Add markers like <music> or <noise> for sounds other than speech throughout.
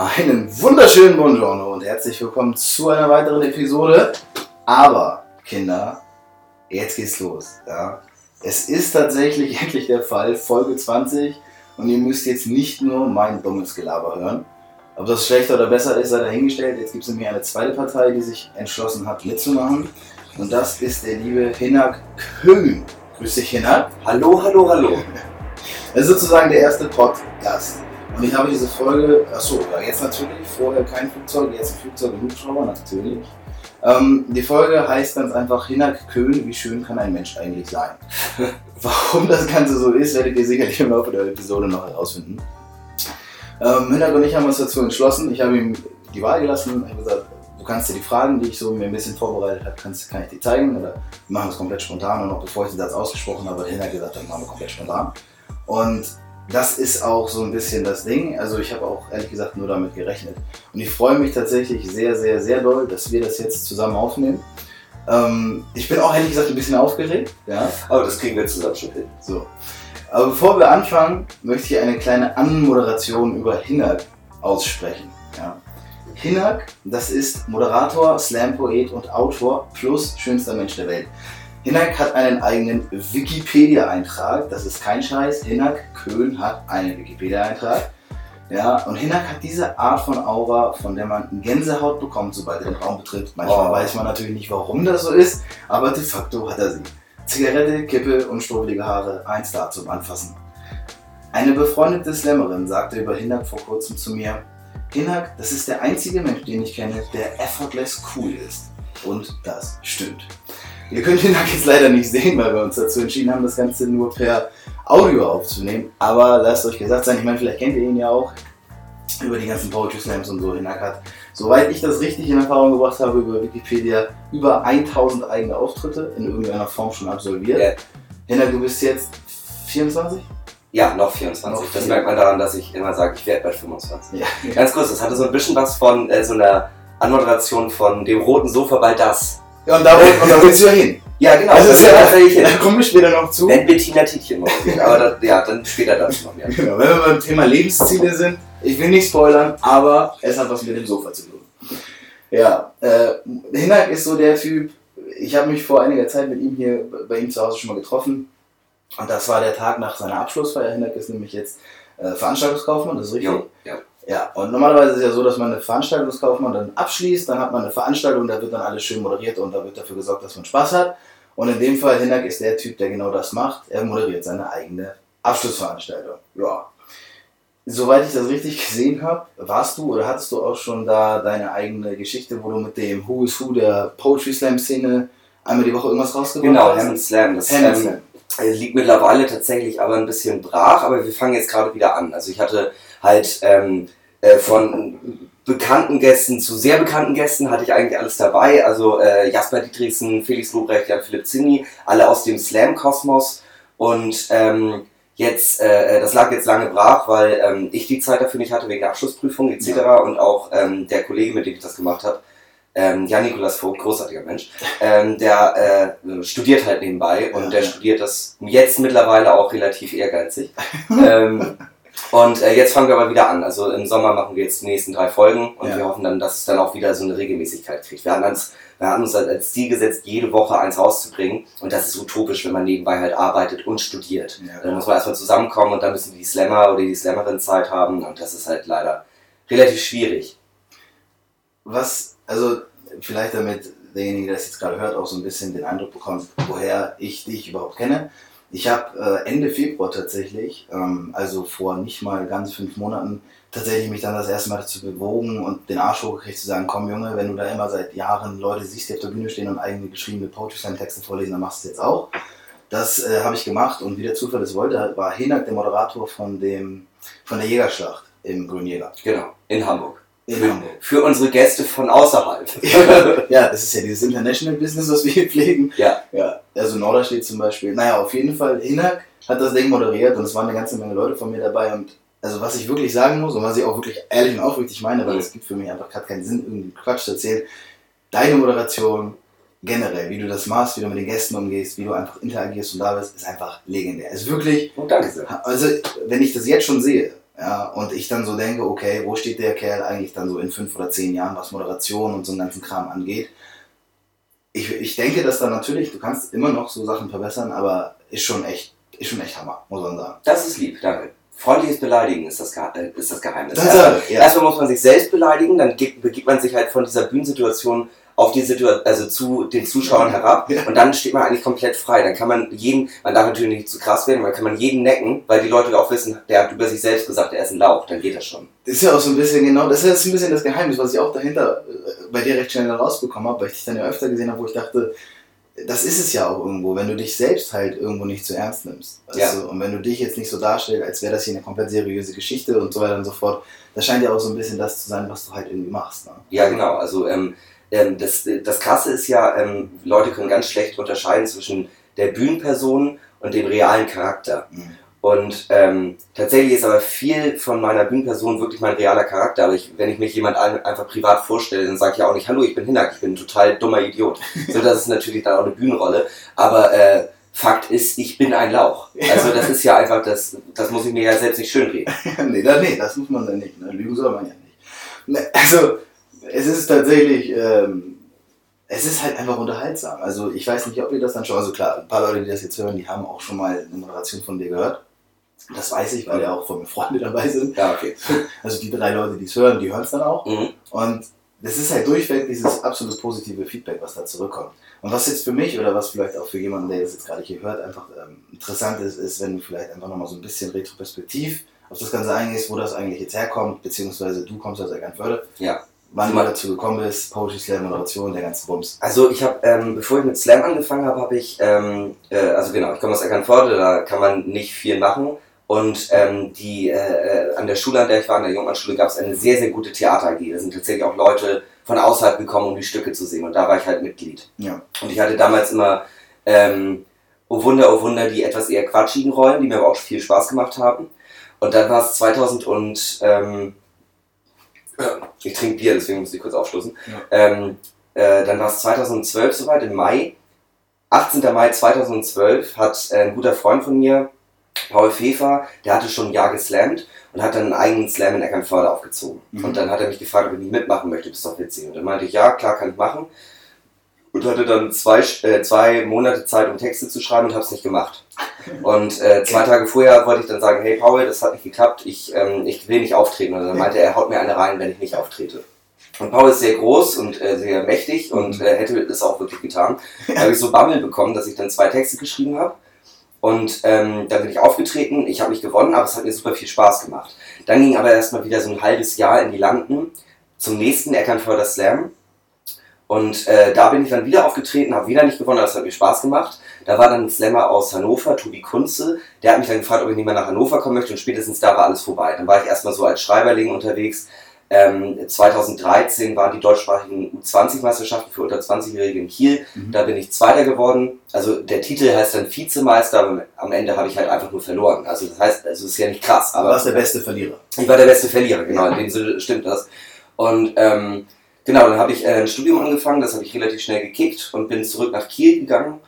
Einen wunderschönen Buongiorno und herzlich willkommen zu einer weiteren Episode. Aber, Kinder, jetzt geht's los. Ja? Es ist tatsächlich <laughs> endlich der Fall, Folge 20. Und ihr müsst jetzt nicht nur mein dummes Gelaber hören. Ob das schlechter oder besser ist, sei dahingestellt. Jetzt gibt es nämlich eine zweite Partei, die sich entschlossen hat, mitzumachen. Und das ist der liebe Hinak Köhn. Grüß dich, Hinak. Hallo, hallo, hallo. <laughs> Das ist sozusagen der erste Podcast. Und ich habe diese Folge, achso, ja, jetzt natürlich, vorher kein Flugzeug, jetzt ein Flugzeug und Hubschrauber, natürlich. Ähm, die Folge heißt ganz einfach Hinak Köhn, wie schön kann ein Mensch eigentlich sein? <laughs> Warum das Ganze so ist, werdet ihr sicherlich im Laufe der Episode noch herausfinden. Ähm, Hinak und ich haben uns dazu entschlossen, ich habe ihm die Wahl gelassen, ich habe gesagt, du kannst dir die Fragen, die ich so mir ein bisschen vorbereitet habe, kannst, kann ich dir zeigen oder wir machen das komplett spontan und noch bevor ich den Satz ausgesprochen habe, hat Hinak gesagt, dann machen wir komplett spontan. Und das ist auch so ein bisschen das Ding. Also ich habe auch ehrlich gesagt nur damit gerechnet. Und ich freue mich tatsächlich sehr, sehr, sehr doll, dass wir das jetzt zusammen aufnehmen. Ähm, ich bin auch ehrlich gesagt ein bisschen aufgeregt. Ja? Aber das kriegen wir zusammen schon hin. So. Aber bevor wir anfangen, möchte ich eine kleine Anmoderation über Hinak aussprechen. Ja? Hinak, das ist Moderator, Slam-Poet und Autor plus schönster Mensch der Welt. Hinak hat einen eigenen Wikipedia-Eintrag. Das ist kein Scheiß. Hinak Köhn hat einen Wikipedia-Eintrag. Ja, und Hinak hat diese Art von Aura, von der man Gänsehaut bekommt, sobald er den Raum betritt. Manchmal Oh. weiß man natürlich nicht, warum das so ist, aber de facto hat er sie. Zigarette, Kippe und strubbelige Haare, ein Star zum Anfassen. Eine befreundete Slammerin sagte über Hinak vor kurzem zu mir, Hinak, das ist der einzige Mensch, den ich kenne, der effortless cool ist. Und das stimmt. Ihr könnt Hinak jetzt leider nicht sehen, weil wir uns dazu entschieden haben, das Ganze nur per Audio aufzunehmen. Aber lasst euch gesagt sein, ich meine, vielleicht kennt ihr ihn ja auch über die ganzen Poetry Slams und so. Hinak hat, soweit ich das richtig in Erfahrung gebracht habe, über Wikipedia über 1000 eigene Auftritte in irgendeiner Form schon absolviert. Ja. Hinak, du bist jetzt 24? Ja, noch 24. Noch das merkt man daran, dass ich immer sage, ich werde bald 25. Ja. Ganz kurz, das hatte so ein bisschen was von äh, so einer Anmoderation von dem roten Sofa bei das. Ja, und da, wollt- und da <laughs> willst du ja hin. Ja, genau. Also das ist ja, tatsächlich hin. da kommen wir später noch zu. Wenn Bettina Tietjen mal sehen, aber das, ja, dann später dazu noch mehr. Genau, wenn wir beim Thema Lebensziele sind, ich will nicht spoilern, aber es hat was mit dem Sofa zu tun. Ja, äh, Hinak ist so der Typ, ich habe mich vor einiger Zeit mit ihm hier bei ihm zu Hause schon mal getroffen und das war der Tag nach seiner Abschlussfeier. Hinak ist nämlich jetzt äh, Veranstaltungskaufmann, das ist richtig. Jo, ja. Ja, und normalerweise ist es ja so, dass man eine Veranstaltungskaufmann dann abschließt, dann hat man eine Veranstaltung, da wird dann alles schön moderiert und da wird dafür gesorgt, dass man Spaß hat. Und in dem Fall, Hinak ist der Typ, der genau das macht. Er moderiert seine eigene Abschlussveranstaltung. Ja. Soweit ich das richtig gesehen habe, warst du oder hattest du auch schon da deine eigene Geschichte, wo du mit dem Who is Who der Poetry Slam Szene einmal die Woche irgendwas rausgebracht Genau, hast? Hammond Slam. Das Hammond ähm, Slam. Es liegt mittlerweile tatsächlich aber ein bisschen brach, aber wir fangen jetzt gerade wieder an. Also ich hatte halt ähm, äh, von bekannten Gästen zu sehr bekannten Gästen hatte ich eigentlich alles dabei. Also äh, Jasper Dietrichsen, Felix Lobrecht, Jan Philipp Zinni, alle aus dem Slam-Kosmos. Und ähm, jetzt, äh, das lag jetzt lange brach, weil ähm, ich die Zeit dafür nicht hatte wegen der Abschlussprüfung etc. Und auch ähm, der Kollege, mit dem ich das gemacht habe, ähm, Jan Nikolas Vogt, großartiger Mensch, <laughs> ähm, der äh, studiert halt nebenbei und Ja, der ja. studiert das jetzt mittlerweile auch relativ ehrgeizig. <laughs> ähm, und äh, jetzt fangen wir aber wieder an. Also im Sommer machen wir jetzt die nächsten drei Folgen und Ja. wir hoffen dann, dass es dann auch wieder so eine Regelmäßigkeit kriegt. Wir hatten uns, wir hatten uns halt als Ziel gesetzt, jede Woche eins rauszubringen und das ist utopisch, wenn man nebenbei halt arbeitet und studiert. Ja, Dann muss man erstmal zusammenkommen und dann müssen die Slammer oder die Slammerin Zeit haben und das ist halt leider relativ schwierig. was, also vielleicht damit derjenige, der es jetzt gerade hört, auch so ein bisschen den Eindruck bekommt, woher ich dich überhaupt kenne. Ich habe äh, Ende Februar tatsächlich, ähm, also vor nicht mal ganz fünf Monaten, tatsächlich mich dann das erste Mal dazu bewogen und den Arsch hochgekriegt zu sagen, komm Junge, wenn du da immer seit Jahren Leute siehst, die auf der Bühne stehen und eigene geschriebene Poetry Slam Texte vorlesen, dann machst du es jetzt auch. Das äh, habe ich gemacht und wie der Zufall es wollte, war Hinak der Moderator von, dem, von der Jägerschlacht im Grünjäger Genau, in Hamburg. in Für, Hamburg. für unsere Gäste von außerhalb. <laughs> ja, das ist ja dieses International Business, was wir hier pflegen. Ja. Ja, also Norderstedt zum Beispiel. Naja, auf jeden Fall, Hinak hat das Ding moderiert und es waren eine ganze Menge Leute von mir dabei und also was ich wirklich sagen muss und was ich auch wirklich ehrlich und aufrichtig meine, weil es gibt für mich einfach gerade keinen Sinn, irgendwie Quatsch zu erzählen. Deine Moderation generell, wie du das machst, wie du mit den Gästen umgehst, wie du einfach interagierst und da bist, ist einfach legendär. Es ist wirklich Und danke sehr. also, wenn ich das jetzt schon sehe, Ja, und ich dann so denke, okay, wo steht der Kerl eigentlich dann so in fünf oder zehn Jahren, was Moderation und so einen ganzen Kram angeht? Ich, ich denke, dass da natürlich, du kannst immer noch so Sachen verbessern, aber ist schon echt, ist schon echt Hammer, muss man sagen. Das ist lieb, danke. Freundliches Beleidigen ist das, Ge äh, ist das Geheimnis. Das erstmal, ist, ja. erstmal muss man sich selbst beleidigen, dann gibt, begibt man sich halt von dieser Bühnensituation auf die Situation, also zu den Zuschauern herab Ja. und dann steht man eigentlich komplett frei. Dann kann man jeden, man darf natürlich nicht zu krass werden, man kann man jeden necken, weil die Leute auch wissen, der hat über sich selbst gesagt, er ist ein Lauch, dann geht das schon. Das ist ja auch so ein bisschen genau, das ist ein bisschen das Geheimnis, was ich auch dahinter äh, bei dir recht schnell rausbekommen habe, weil ich dich dann ja öfter gesehen habe, wo ich dachte, das ist es ja auch irgendwo, wenn du dich selbst halt irgendwo nicht zu ernst nimmst. Weißt Ja. Und wenn du dich jetzt nicht so darstellst, als wäre das hier eine komplett seriöse Geschichte und so weiter und so fort, das scheint ja auch so ein bisschen das zu sein, was du halt irgendwie machst. Ne? Ja, genau. Also ähm, ähm, das, das Krasse ist ja, ähm, Leute können ganz schlecht unterscheiden zwischen der Bühnenperson und dem realen Charakter. Mhm. Und ähm, tatsächlich ist aber viel von meiner Bühnenperson wirklich mein realer Charakter. Aber ich, wenn ich mich jemand ein, einfach privat vorstelle, dann sage ich ja auch nicht, hallo, ich bin Hinak, ich bin ein total dummer Idiot. <laughs> So, das ist natürlich dann auch eine Bühnenrolle. Aber äh, Fakt ist, ich bin ein Lauch. Also das ist ja einfach, das, das muss ich mir ja selbst nicht schönreden. <laughs> nee, da, nee, das muss man dann nicht. Ne? Lügen soll man ja nicht. Ne, Also, es ist tatsächlich, ähm, es ist halt einfach unterhaltsam. Also, ich weiß nicht, ob ihr das dann schon, also klar, ein paar Leute, die das jetzt hören, die haben auch schon mal eine Moderation von dir gehört. Das weiß ich, weil ja auch von mir Freunde dabei sind. Ja, okay. <laughs> Also, die drei Leute, die es hören, die hören es dann auch. Mhm. Und das ist halt durchweg dieses absolut positive Feedback, was da zurückkommt. Und was jetzt für mich oder was vielleicht auch für jemanden, der das jetzt gerade hier hört, einfach ähm, interessant ist, ist, wenn du vielleicht einfach nochmal so ein bisschen retroperspektiv auf das Ganze eingehst, wo das eigentlich jetzt herkommt, beziehungsweise du kommst aus Eckernförde, Ja. Wann du dazu gekommen bist, Poetry Slam, Moderation, der ganze Bums. Also ich habe, ähm, bevor ich mit Slam angefangen habe, habe ich, ähm, äh, also genau, ich komme aus Eckernförde, da kann man nicht viel machen. Und ähm, die, äh, äh, an der Schule, an der ich war, an der Jungmannschule, gab es eine sehr, sehr gute Theater AG. Da sind tatsächlich auch Leute von außerhalb gekommen, um die Stücke zu sehen. Und da war ich halt Mitglied. Ja. Und ich hatte damals immer, ähm, oh Wunder, oh Wunder, die etwas eher quatschigen Rollen, die mir aber auch viel Spaß gemacht haben. Und dann war es 2000 und, ähm, <clears throat> ich trinke Bier, deswegen muss ich kurz aufstoßen. Ja. Ähm, äh, dann war es 2012 soweit, im Mai. 18. Mai 2012 hat äh, ein guter Freund von mir, Paul Pfeffer, der hatte schon ein Jahr geslammt und hat dann einen eigenen Slam in Eckernförde aufgezogen. Mhm. Und dann hat er mich gefragt, ob ich nicht mitmachen möchte, das ist doch witzig. Und dann meinte ich, ja, klar, kann ich machen. Und hatte dann zwei, äh, zwei Monate Zeit, um Texte zu schreiben und habe es nicht gemacht. Und äh, zwei Tage vorher wollte ich dann sagen, hey Paul, das hat nicht geklappt, ich, ähm, ich will nicht auftreten. Und dann meinte er, er haut mir eine rein, wenn ich nicht auftrete. Und Paul ist sehr groß und äh, sehr mächtig und Mhm. äh, hätte es auch wirklich getan. Da habe ich so Bammel bekommen, dass ich dann zwei Texte geschrieben habe. Und ähm, dann bin ich aufgetreten, ich habe nicht gewonnen, aber es hat mir super viel Spaß gemacht. Dann ging aber erstmal wieder so ein halbes Jahr in die Landen zum nächsten Eckernförder Slam. Und äh, da bin ich dann wieder aufgetreten, habe wieder nicht gewonnen, aber es hat mir Spaß gemacht. Da war dann ein Slammer aus Hannover, Tobi Kunze, der hat mich dann gefragt, ob ich nicht mehr nach Hannover kommen möchte und spätestens da war alles vorbei. Dann war ich erstmal so als Schreiberling unterwegs. Ähm, 2013 waren die deutschsprachigen U20-Meisterschaften für unter 20-Jährige in Kiel. Mhm. Da bin ich Zweiter geworden. Also der Titel heißt dann Vizemeister, aber am Ende habe ich halt einfach nur verloren. Also das heißt, also es ist ja nicht krass. Du Aber warst der beste Verlierer. ich war der beste Verlierer, genau, in dem Sinne stimmt das. Und ähm, genau, dann habe ich äh, ein Studium angefangen, das habe ich relativ schnell gekickt und bin zurück nach Kiel gegangen.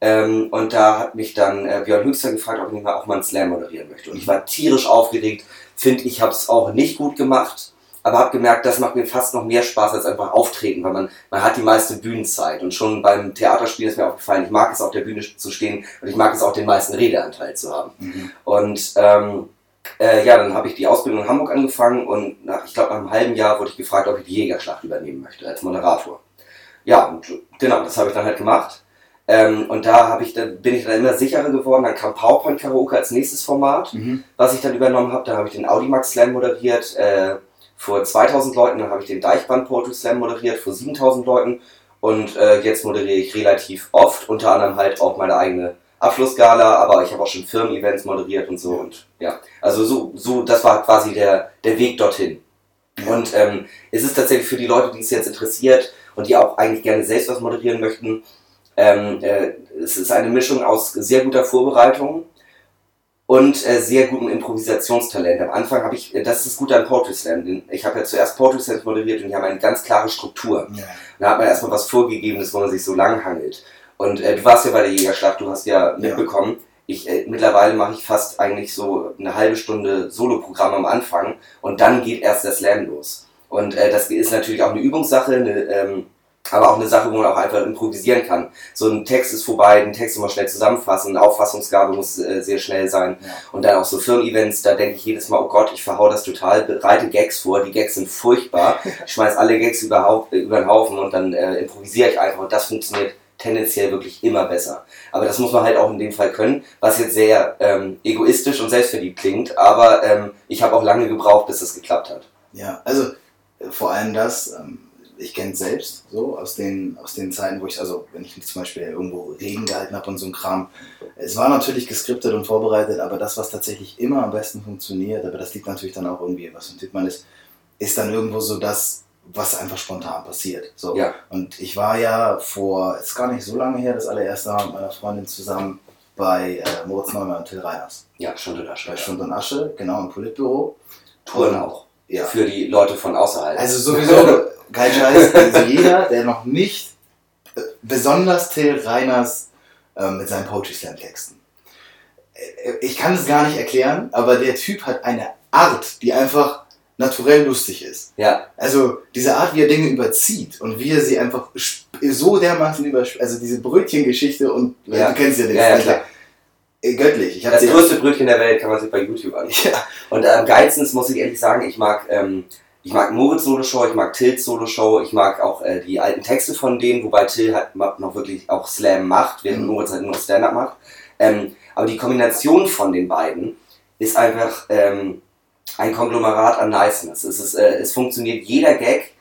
Ähm, und da hat mich dann äh, Björn Höchster gefragt, ob ich mal auch mal einen Slam moderieren möchte. Und ich war tierisch aufgeregt, finde ich, habe es auch nicht gut gemacht, aber habe gemerkt, das macht mir fast noch mehr Spaß als einfach auftreten, weil man, man hat die meiste Bühnenzeit. Und schon beim Theaterspiel ist mir aufgefallen, ich mag es auf der Bühne zu stehen und ich mag es auch den meisten Redeanteil zu haben. Mhm. Und ähm, äh, ja, dann habe ich die Ausbildung in Hamburg angefangen und nach, ich glaube, nach einem halben Jahr wurde ich gefragt, ob ich die Jägerschlacht übernehmen möchte als Moderator. Ja, und genau, das habe ich dann halt gemacht. Ähm, und da habe ich dann, bin ich dann immer sicherer geworden. Dann kam PowerPoint Karaoke als nächstes Format, Mhm. was ich dann übernommen habe. Dann habe ich den Audimax Slam moderiert äh, vor 2000 Leuten. Dann habe ich den Deichbrand Poetry Slam moderiert vor 7000 Leuten. Und äh, jetzt moderiere ich relativ oft, unter anderem halt auch meine eigene Abschlussgala, aber ich habe auch schon Firmen-Events moderiert und so. Und ja, also so, so das war quasi der, der Weg dorthin. Und ähm, es ist tatsächlich für die Leute, die es jetzt interessiert und die auch eigentlich gerne selbst was moderieren möchten, ähm, äh, es ist eine Mischung aus sehr guter Vorbereitung und äh, sehr gutem Improvisationstalent. Am Anfang habe ich, äh, das ist Gute an Poetry Slam, denn ich habe ja zuerst Poetry Slams moderiert und die haben eine ganz klare Struktur. Ja. Da hat man erstmal was Vorgegebenes, wo man sich so lang hangelt. Und äh, du warst ja bei der Jägerschlacht, du hast ja mitbekommen, ich äh, mittlerweile mache ich fast eigentlich so eine halbe Stunde Soloprogramm am Anfang und dann geht erst der Slam los. Und äh, das ist natürlich auch eine Übungssache, eine, ähm, aber auch eine Sache, wo man auch einfach improvisieren kann. So ein Text ist vorbei, den Text immer schnell zusammenfassen, eine Auffassungsgabe muss äh, sehr schnell sein. Ja. Und dann auch so Firmen-Events, da denke ich jedes Mal, oh Gott, ich verhau das total, bereite Gags vor, die Gags sind furchtbar, <laughs> ich schmeiß alle Gags über, über den Haufen und dann äh, improvisiere ich einfach und das funktioniert tendenziell wirklich immer besser. Aber das muss man halt auch in dem Fall können, was jetzt sehr ähm, egoistisch und selbstverliebt klingt, aber ähm, ich habe auch lange gebraucht, bis das geklappt hat. Ja, also äh, vor allem das, ähm, ich kenne es selbst so aus den, aus den Zeiten, wo ich, also wenn ich zum Beispiel irgendwo Reden gehalten habe und so ein Kram, es war natürlich geskriptet und vorbereitet, aber das, was tatsächlich immer am besten funktioniert, aber das liegt natürlich dann auch irgendwie, was für ein Typ man ist, ist dann irgendwo so das, was einfach spontan passiert. So. Ja. Und ich war ja vor, es ist gar nicht so lange her, das allererste Mal mit meiner Freundin zusammen bei äh, Moritz Neumann und Till Reiners. Ja, Stund und Asche. Bei Stund und Asche, genau, im Politbüro. Touren auch. Ja. Für die Leute von außerhalb. Also sowieso, <laughs> kein Scheiß, also jeder, der noch nicht, äh, besonders Till Reiners äh, mit seinen Poetry Slam Texten. Äh, ich kann es gar nicht erklären, aber der Typ hat eine Art, die einfach naturell lustig ist. Ja. Also diese Art, wie er Dinge überzieht und wie er sie einfach so dermaßen überspielt, also diese Brötchengeschichte und ja. du kennst ja den ja, ja, äh, Göttlich. Ich das größte Brötchen der Welt kann man sich bei YouTube anschauen. Ja. Und am äh, geilsten muss ich ehrlich sagen, ich mag, ähm, ich mag Moritz Solo Show, ich mag Tills Solo Show, ich mag auch äh, die alten Texte von denen, wobei Till halt noch wirklich auch Slam macht, während mhm. Moritz halt nur Stand-Up macht. Ähm, aber die Kombination von den beiden ist einfach, ähm, ein Konglomerat an Niceness. Es, ist, äh, es funktioniert jeder Gag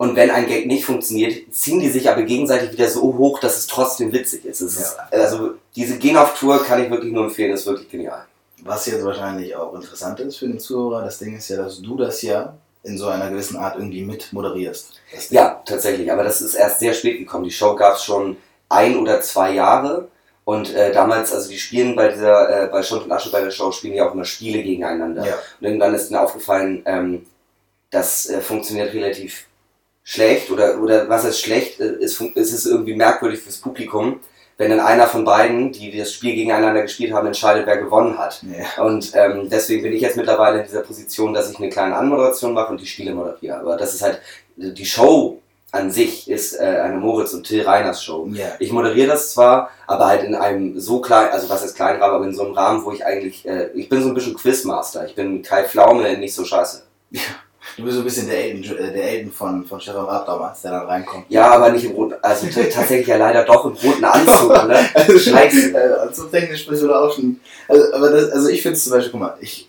und wenn ein Gag nicht funktioniert, ziehen die sich aber gegenseitig wieder so hoch, dass es trotzdem witzig ist. Es ja. ist also diese Gehen auf Tour kann ich wirklich nur empfehlen, ist wirklich genial. Was jetzt wahrscheinlich auch interessant ist für den Zuhörer, das Ding ist ja, dass du das ja in so einer gewissen Art irgendwie mit moderierst. Ja, tatsächlich, aber das ist erst sehr spät gekommen. Die Show gab es schon ein oder zwei Jahre und äh, damals, also die spielen bei dieser, äh, bei Schund und Asche bei der Show, spielen die auch immer Spiele gegeneinander. Ja. Und irgendwann ist mir aufgefallen, ähm, das äh, funktioniert relativ schlecht oder, oder was ist schlecht, äh, ist, ist es irgendwie merkwürdig fürs Publikum, wenn dann einer von beiden, die das Spiel gegeneinander gespielt haben, entscheidet, wer gewonnen hat. Ja. Und ähm, deswegen bin ich jetzt mittlerweile in dieser Position, dass ich eine kleine Anmoderation mache und die Spiele moderiere. Aber das ist halt, die Show an sich ist äh, eine Moritz und Till Reiners Show. Yeah. Ich moderiere das zwar, aber halt in einem so klein, also was ist Kleinrahmen, aber in so einem Rahmen, wo ich eigentlich, äh, ich bin so ein bisschen Quizmaster. Ich bin Kai Pflaume, nicht so scheiße. Ja. <laughs> Du bist so ein bisschen der äh, der Elton von, von Stefan Raab damals, der dann reinkommt. Ja, aber nicht im roten, also tatsächlich ja leider doch im roten Anzug, ne? <laughs> also, Scheiße. Also technisch bist du da auch schon, also, aber das, also ich finde es zum Beispiel, guck mal, ich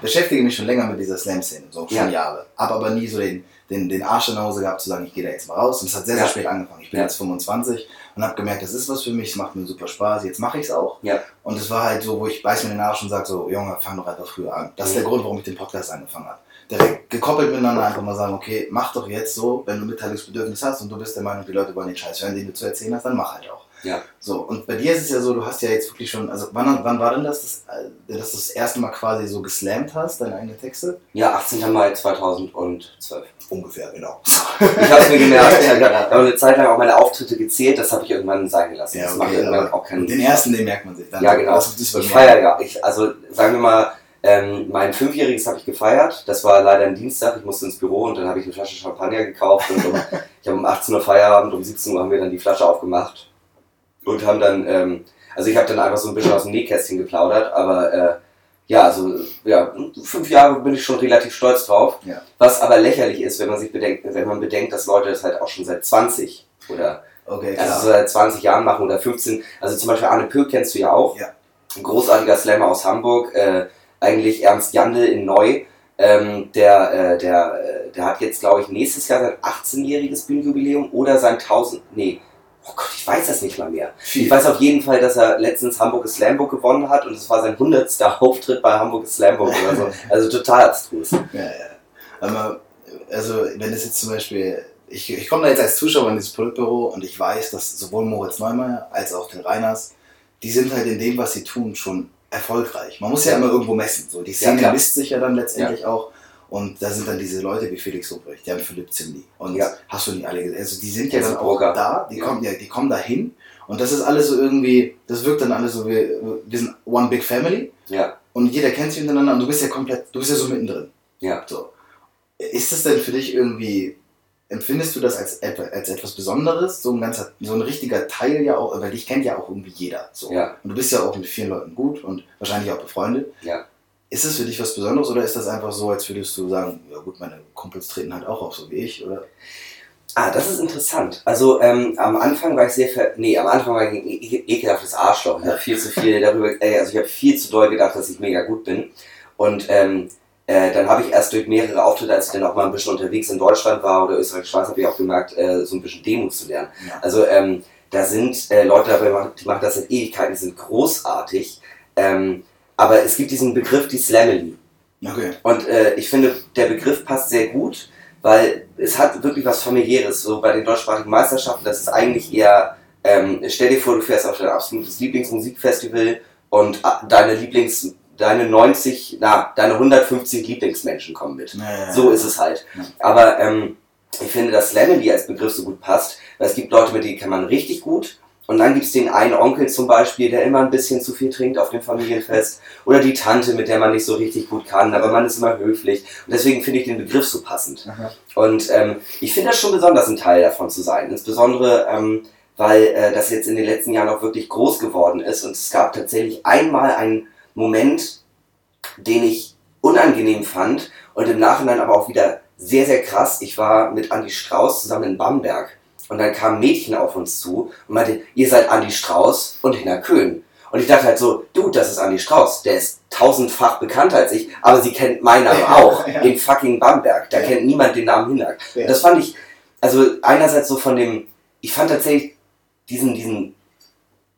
beschäftige mich schon länger mit dieser Slam-Szene, so schon Ja. Jahre. Hab aber nie so den, den, den Arsch in der Hose gehabt, zu sagen, ich gehe da jetzt mal raus. Und es hat sehr, sehr Ja. spät angefangen. Ich bin Ja. jetzt 25 und habe gemerkt, das ist was für mich, es macht mir super Spaß, jetzt mache ich es auch. Ja. Und es war halt so, wo ich beiß mir den Arsch und sage so, Junge, fang doch einfach früher an. Das ist Mhm. der Grund, warum ich den Podcast angefangen habe. Direkt gekoppelt miteinander einfach mal sagen, okay, mach doch jetzt so, wenn du Mitteilungsbedürfnis hast und du bist der Meinung, die Leute wollen den Scheiß hören, den du zu erzählen hast, dann mach halt auch. Ja. So, und bei dir ist es ja so, du hast ja jetzt wirklich schon, also wann, wann war denn das, das, äh, dass du das erste Mal quasi so geslammt hast, deine eigenen Texte? Ja, 18. Mai 2012. Ungefähr, genau. Ich habe mir gemerkt, <laughs> ich habe eine Zeit lang auch meine Auftritte gezählt, das habe ich irgendwann sein gelassen. Ja, das macht okay, irgendwann auch keinen den ersten, den merkt man sich dann. Ja, genau. Das bei Ich feiere ja. Ich, also sagen wir mal, ähm, mein Fünfjähriges habe ich gefeiert. Das war leider ein Dienstag. Ich musste ins Büro und dann habe ich eine Flasche Champagner gekauft. Und um, <laughs> ich habe um 18 Uhr Feierabend, um 17 Uhr haben wir dann die Flasche aufgemacht. Und haben dann, ähm, also ich habe dann einfach so ein bisschen aus dem Nähkästchen geplaudert. Aber äh, ja, also ja, fünf Jahre bin ich schon relativ stolz drauf. Ja. Was aber lächerlich ist, wenn man sich bedenkt, wenn man bedenkt, dass Leute das halt auch schon seit 20 oder Okay, also so seit 20 Jahren machen oder 15. Also zum Beispiel Arne Pöck kennst du ja auch. Ja. Ein großartiger Slammer aus Hamburg. Äh, eigentlich Ernst Jandl in Neu. Ähm, der, äh, der, äh, der hat jetzt, glaube ich, nächstes Jahr sein 18-jähriges Bühnenjubiläum oder sein 1000. Nee. Oh Gott, ich weiß das nicht mal mehr. Viel. Ich weiß auf jeden Fall, dass er letztens Hamburg Slambook gewonnen hat und es war sein 100. <laughs> Auftritt bei Hamburg Slambook oder so. <laughs> Also total abstrus. Ja, ja. Aber, also, wenn es jetzt zum Beispiel, ich, ich komme da jetzt als Zuschauer in dieses Politbüro und ich weiß, dass sowohl Moritz Neumeier als auch Till Reiners, die sind halt in dem, was sie tun, schon erfolgreich. Man muss ja, Ja. immer irgendwo messen. So. Die Ja, Szene klar. misst sich ja dann letztendlich auch. Und da sind dann diese Leute wie Felix Lobrecht, die haben Philipp Zimny. Und Ja. hast du nicht alle gesehen? Also die sind ja dann auch da, die Ja. kommen ja, die kommen da hin. Und das ist alles so irgendwie, das wirkt dann alles so wie, wir sind one big family. Ja. Und jeder kennt sich miteinander und du bist ja komplett, du bist ja so mittendrin. Ja. So. Ist das denn für dich irgendwie, empfindest du das als, als etwas Besonderes? So ein ganzer, so ein richtiger Teil ja auch, weil dich kennt ja auch irgendwie jeder. So. Ja. Und du bist ja auch mit vielen Leuten gut und wahrscheinlich auch befreundet. Ja. Ist es für dich was Besonderes oder ist das einfach so, als würdest du sagen, ja gut, meine Kumpels treten halt auch auf, so wie ich? Oder? Ah, das ist interessant. Also ähm, am Anfang war ich sehr ver nee, am Anfang war ich ein e ekelhaftes Arschloch. Ich habe viel zu viel darüber, äh, also ich habe viel zu doll gedacht, dass ich mega gut bin. Und ähm, äh, dann habe ich erst durch mehrere Auftritte, als ich dann auch mal ein bisschen unterwegs in Deutschland war oder Österreich, Schweiz, habe ich auch gemerkt, äh, so ein bisschen Demut zu lernen. Ja. Also ähm, da sind äh, Leute dabei, die machen- die machen das seit Ewigkeiten, die sind großartig. Ähm, aber es gibt diesen Begriff, die Slamily. Okay. Und äh, ich finde, der Begriff passt sehr gut, weil es hat wirklich was familiäres. So bei den deutschsprachigen Meisterschaften, das ist eigentlich eher, ähm, stell dir vor, du fährst auf dein absolutes Lieblingsmusikfestival und ah, deine Lieblings, deine 90, na, deine 150 Lieblingsmenschen kommen mit. Ja, ja, So ist es halt. Aber ähm, ich finde, dass Slamily als Begriff so gut passt, weil es gibt Leute, mit denen kann man richtig gut. Und dann gibt es den einen Onkel zum Beispiel, der immer ein bisschen zu viel trinkt auf dem Familienfest. Oder die Tante, mit der man nicht so richtig gut kann, aber man ist immer höflich. Und deswegen finde ich den Begriff so passend. Aha. Und ähm, ich finde das schon besonders, ein Teil davon zu sein. Insbesondere, ähm, weil äh, das jetzt in den letzten Jahren auch wirklich groß geworden ist. Und es gab tatsächlich einmal einen Moment, den ich unangenehm fand und im Nachhinein aber auch wieder sehr, sehr krass. Ich war mit Andy Strauß zusammen in Bamberg und dann kam ein Mädchen auf uns zu und meinte, ihr seid Andy Strauß und Hinner Köhn. Und ich dachte halt so, du, das ist Andy Strauß, der ist tausendfach bekannter als ich, aber sie kennt meinen Namen <laughs> auch, Ja. in fucking Bamberg. Da Ja. kennt niemand den Namen Hinner. Ja. Und das fand ich, also einerseits so von dem, ich fand tatsächlich diesen, diesen,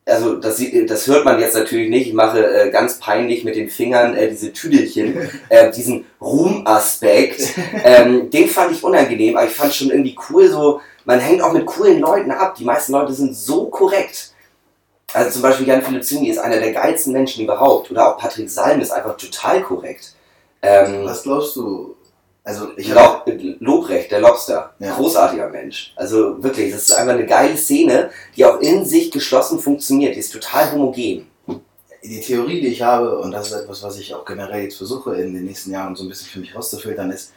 also das, das hört man jetzt natürlich nicht, ich mache äh, ganz peinlich mit den Fingern äh, diese Tüdelchen, <laughs> äh, diesen Ruhmaspekt, <laughs> ähm, den fand ich unangenehm, aber ich fand schon irgendwie cool, so, man hängt auch mit coolen Leuten ab, die meisten Leute sind so korrekt. Also zum Beispiel Jan Philipp Zini ist einer der geilsten Menschen überhaupt, oder auch Patrick Salm ist einfach total korrekt. Ähm, Was glaubst du? Also ich Lob, Lobrecht, der Lobster, Ja. großartiger Mensch. Also wirklich, das ist einfach eine geile Szene, die auch in sich geschlossen funktioniert. Die ist total homogen. die Theorie, die ich habe, und das ist etwas, was ich auch generell jetzt versuche in den nächsten Jahren so ein bisschen für mich rauszufiltern, ist,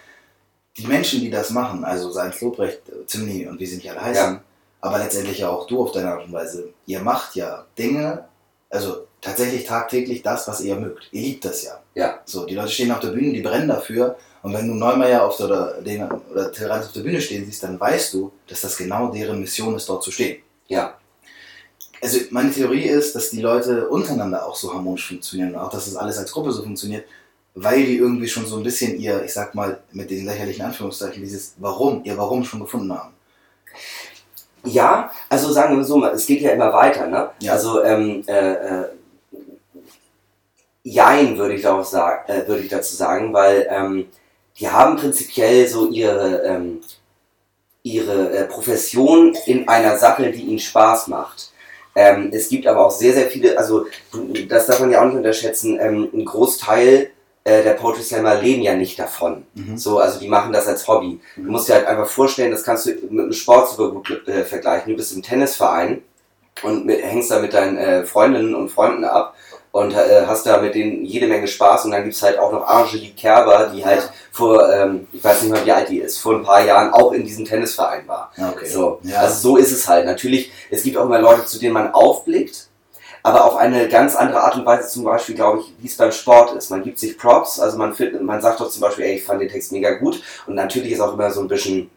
die Menschen, die das machen, also seien es Lobrecht, Zimni und wie sie nicht alle heißen, Ja. aber letztendlich ja auch du auf deine Art und Weise, ihr macht ja Dinge, also tatsächlich tagtäglich das, was ihr mögt. Ihr liebt das ja. Ja. So, die Leute stehen auf der Bühne, die brennen dafür. Und wenn du Neumeier auf der, oder, den, oder Terrans auf der Bühne stehen siehst, dann weißt du, dass das genau deren Mission ist, dort zu stehen. Ja, Also meine Theorie ist, dass die Leute untereinander auch so harmonisch funktionieren und auch, dass das alles als Gruppe so funktioniert, weil die irgendwie schon so ein bisschen ihr, ich sag mal, mit den lächerlichen Anführungszeichen, dieses Warum, ihr Warum schon gefunden haben. ja, also sagen wir so mal, es geht ja immer weiter, ne? Ja. Also, ähm, äh, äh, Jein würde ich, sagen, äh, würde ich dazu sagen, weil ähm, die haben prinzipiell so ihre, ähm, ihre äh, Profession in einer Sache, die ihnen Spaß macht. Ähm, es gibt aber auch sehr, sehr viele, also das darf man ja auch nicht unterschätzen, ähm, ein Großteil äh, der Poetry Slammer leben ja nicht davon. Mhm. So, also die machen das als Hobby. Du Mhm. musst dir halt einfach vorstellen, das kannst du mit einem Sport super gut äh, vergleichen. Du bist im Tennisverein und mit, hängst da mit deinen äh, Freundinnen und Freunden ab und äh, hast da mit denen jede Menge Spaß und dann gibt's halt auch noch Angelique Kerber, die halt vor, ähm, ich weiß nicht mal wie alt die ist, vor ein paar Jahren auch in diesem Tennisverein war. Ja, okay. So, Ja. also so ist es halt. Natürlich, es gibt auch immer Leute, zu denen man aufblickt, aber auf eine ganz andere Art und Weise zum Beispiel, glaube ich, wie es beim Sport ist. Man gibt sich Props, also man, findet, man sagt doch zum Beispiel, ey, ich fand den Text mega gut und natürlich ist auch immer so ein bisschen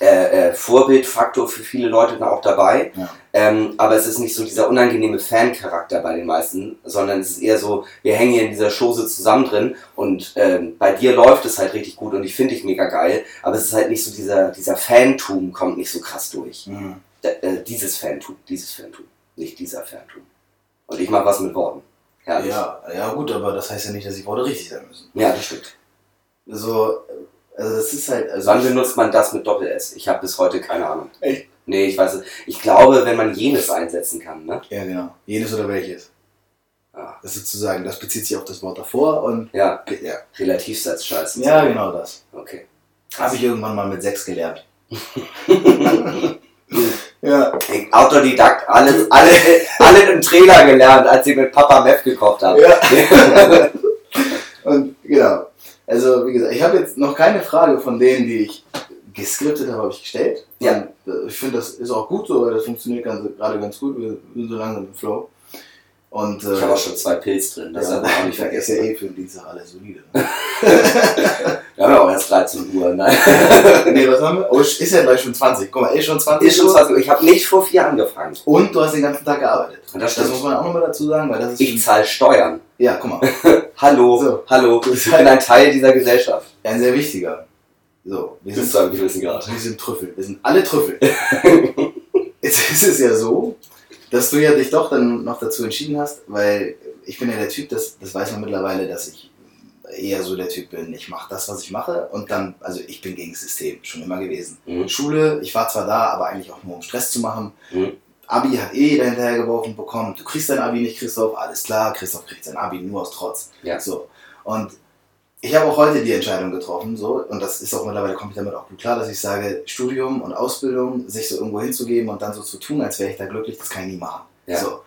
äh, äh, Vorbildfaktor für viele Leute dann auch dabei. Ja. Ähm, aber es ist nicht so dieser unangenehme Fan-Charakter bei den meisten, sondern es ist eher so, wir hängen hier in dieser Chose zusammen drin und ähm, bei dir läuft es halt richtig gut und ich finde dich mega geil, aber es ist halt nicht so dieser, dieser Fantum kommt nicht so krass durch. Mhm. D äh, dieses Fantum, dieses Fantum, nicht dieser Fantum. Und ich mach was mit Worten. Herrlich. Ja, ja, gut, aber das heißt ja nicht, dass die Worte richtig sein müssen. ja, das stimmt. So, also das ist halt. Also Wann benutzt man das mit Doppel-S? Ich habe bis heute keine Ahnung. Echt? Nee, ich weiß es. Ich glaube, wenn man jenes einsetzen kann, ne? Ja, genau. Jenes oder welches. Ja. das ist sozusagen, das bezieht sich auf das Wort davor und Ja, ja, Relativsatz scheiße. ja genau das. Okay. Habe ich irgendwann mal mit sechs gelernt. <laughs> ja, Ich- Autodidakt, alles, alle, alle im Trailer gelernt, als ich mit Papa Meth gekocht habe. Ja. <laughs> Und genau. Also, wie gesagt, ich habe jetzt noch keine Frage von denen, die ich geskriptet habe, habe ich gestellt. Ja. Und, äh, ich finde, das ist auch gut so, weil das funktioniert ganz, gerade ganz gut. Wir sind so langsam im Flow. Und, äh, Ich habe auch schon zwei Pilz drin, das ja, man auch nicht ist ja vergessen. eh für den Dienstag alles solide. ne? <laughs> Wir haben ja auch erst 13 Uhr. Nein. <laughs> nee, was haben wir? Oh, ist ja gleich schon 20. Guck mal, eh schon 20 Ist schon Uhr. 20 Uhr. Ich habe nicht vor vier angefangen. Und du hast den ganzen Tag gearbeitet. Und das Das muss man auch nochmal dazu sagen, weil das ist. Ich zahle Steuern. ja, guck mal. <laughs> Hallo, So. hallo. Ich bin ein Teil dieser Gesellschaft. Ein sehr wichtiger. So, wir Bis sind zu einem gewissen Grad. Wir sind Trüffel. Wir sind alle Trüffel. Jetzt ist es ja so, dass du ja dich doch dann noch dazu entschieden hast, weil ich bin ja der Typ, das, das weiß man mittlerweile, dass ich eher so der Typ bin, ich mache das, was ich mache und dann, also ich bin gegen das System, schon immer gewesen. Mhm. Schule, ich war zwar da, aber eigentlich auch nur um Stress zu machen. Mhm. Abi hat eh jeder hinterhergeworfen bekommen, du kriegst dein Abi nicht, Christoph, alles klar, Christoph kriegt sein Abi nur aus Trotz. Ja. So. Und ich habe auch heute die Entscheidung getroffen, so, und das ist auch mittlerweile, komme ich damit auch gut klar, dass ich sage, Studium und Ausbildung, sich so irgendwo hinzugeben und dann so zu tun, als wäre ich da glücklich, das kann ich nie machen. Ja. So.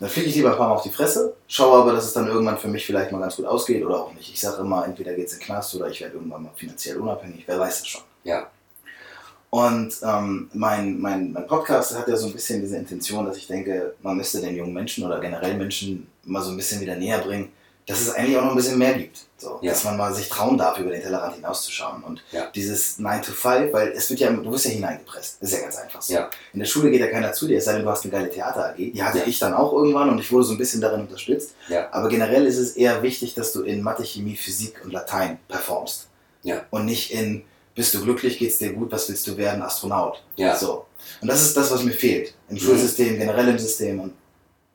Dann fliege ich lieber ein paar Mal auf die Fresse, schaue aber, dass es dann irgendwann für mich vielleicht mal ganz gut ausgeht oder auch nicht. Ich sage immer, entweder geht es in den Knast oder ich werde irgendwann mal finanziell unabhängig, wer weiß das schon. Ja. Und ähm, mein, mein, mein Podcast hat ja so ein bisschen diese Intention, dass ich denke, man müsste den jungen Menschen oder generell Menschen mal so ein bisschen wieder näher bringen, dass es eigentlich auch noch ein bisschen mehr gibt. So, Ja. Dass man mal sich trauen darf, über den Tellerrand hinauszuschauen. Und Ja. dieses 9 to 5, weil es wird ja, du wirst ja hineingepresst. Das ist ja ganz einfach so. Ja. In der Schule geht ja keiner zu dir, es sei denn, du hast eine geile Theater-AG. Die hatte Ja. ich dann auch irgendwann und ich wurde so ein bisschen darin unterstützt. Aber generell ist es eher wichtig, dass du in Mathe, Chemie, Physik und Latein performst. Und nicht in, bist du glücklich, geht's dir gut, was willst du werden, Astronaut. Ja. So. Und das ist das, was mir fehlt. Im Mhm. Schulsystem, generell im System. Und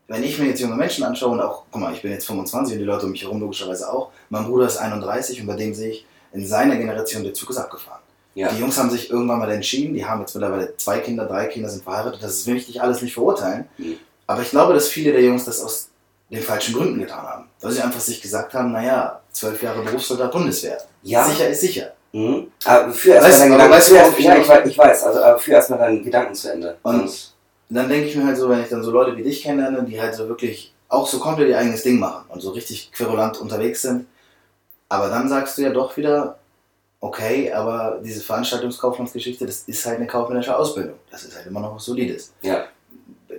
wenn ich mir jetzt junge Menschen anschaue und auch, guck mal, ich bin jetzt 25 und die Leute um mich herum logischerweise auch. Mein Bruder ist 31 und bei dem sehe ich, in seiner Generation der Zug ist abgefahren. Ja. Die Jungs haben sich irgendwann mal entschieden, die haben jetzt mittlerweile zwei Kinder, drei Kinder sind verheiratet. Das will ich nicht alles nicht verurteilen. Mhm. Aber ich glaube, dass viele der Jungs das aus den falschen Gründen getan haben. Weil sie einfach sich gesagt haben, naja, zwölf Jahre Berufssoldat Bundeswehr. Ja. Sicher ist sicher. Mhm. Aber für erstmal deinen Gedanken weißt zu du, Ende. worauf ich Ja, ich, hinaus weiß- ich weiß, also aber für erstmal deinen Gedanken zu Ende. Und- Und dann denke ich mir halt so, wenn ich dann so Leute wie dich kennenlerne, die halt so wirklich auch so komplett ihr eigenes Ding machen und so richtig querulant unterwegs sind. Aber dann sagst du ja doch wieder, okay, aber diese Veranstaltungskaufmannsgeschichte, das ist halt eine kaufmännische Ausbildung. Das ist halt immer noch was Solides. Ja.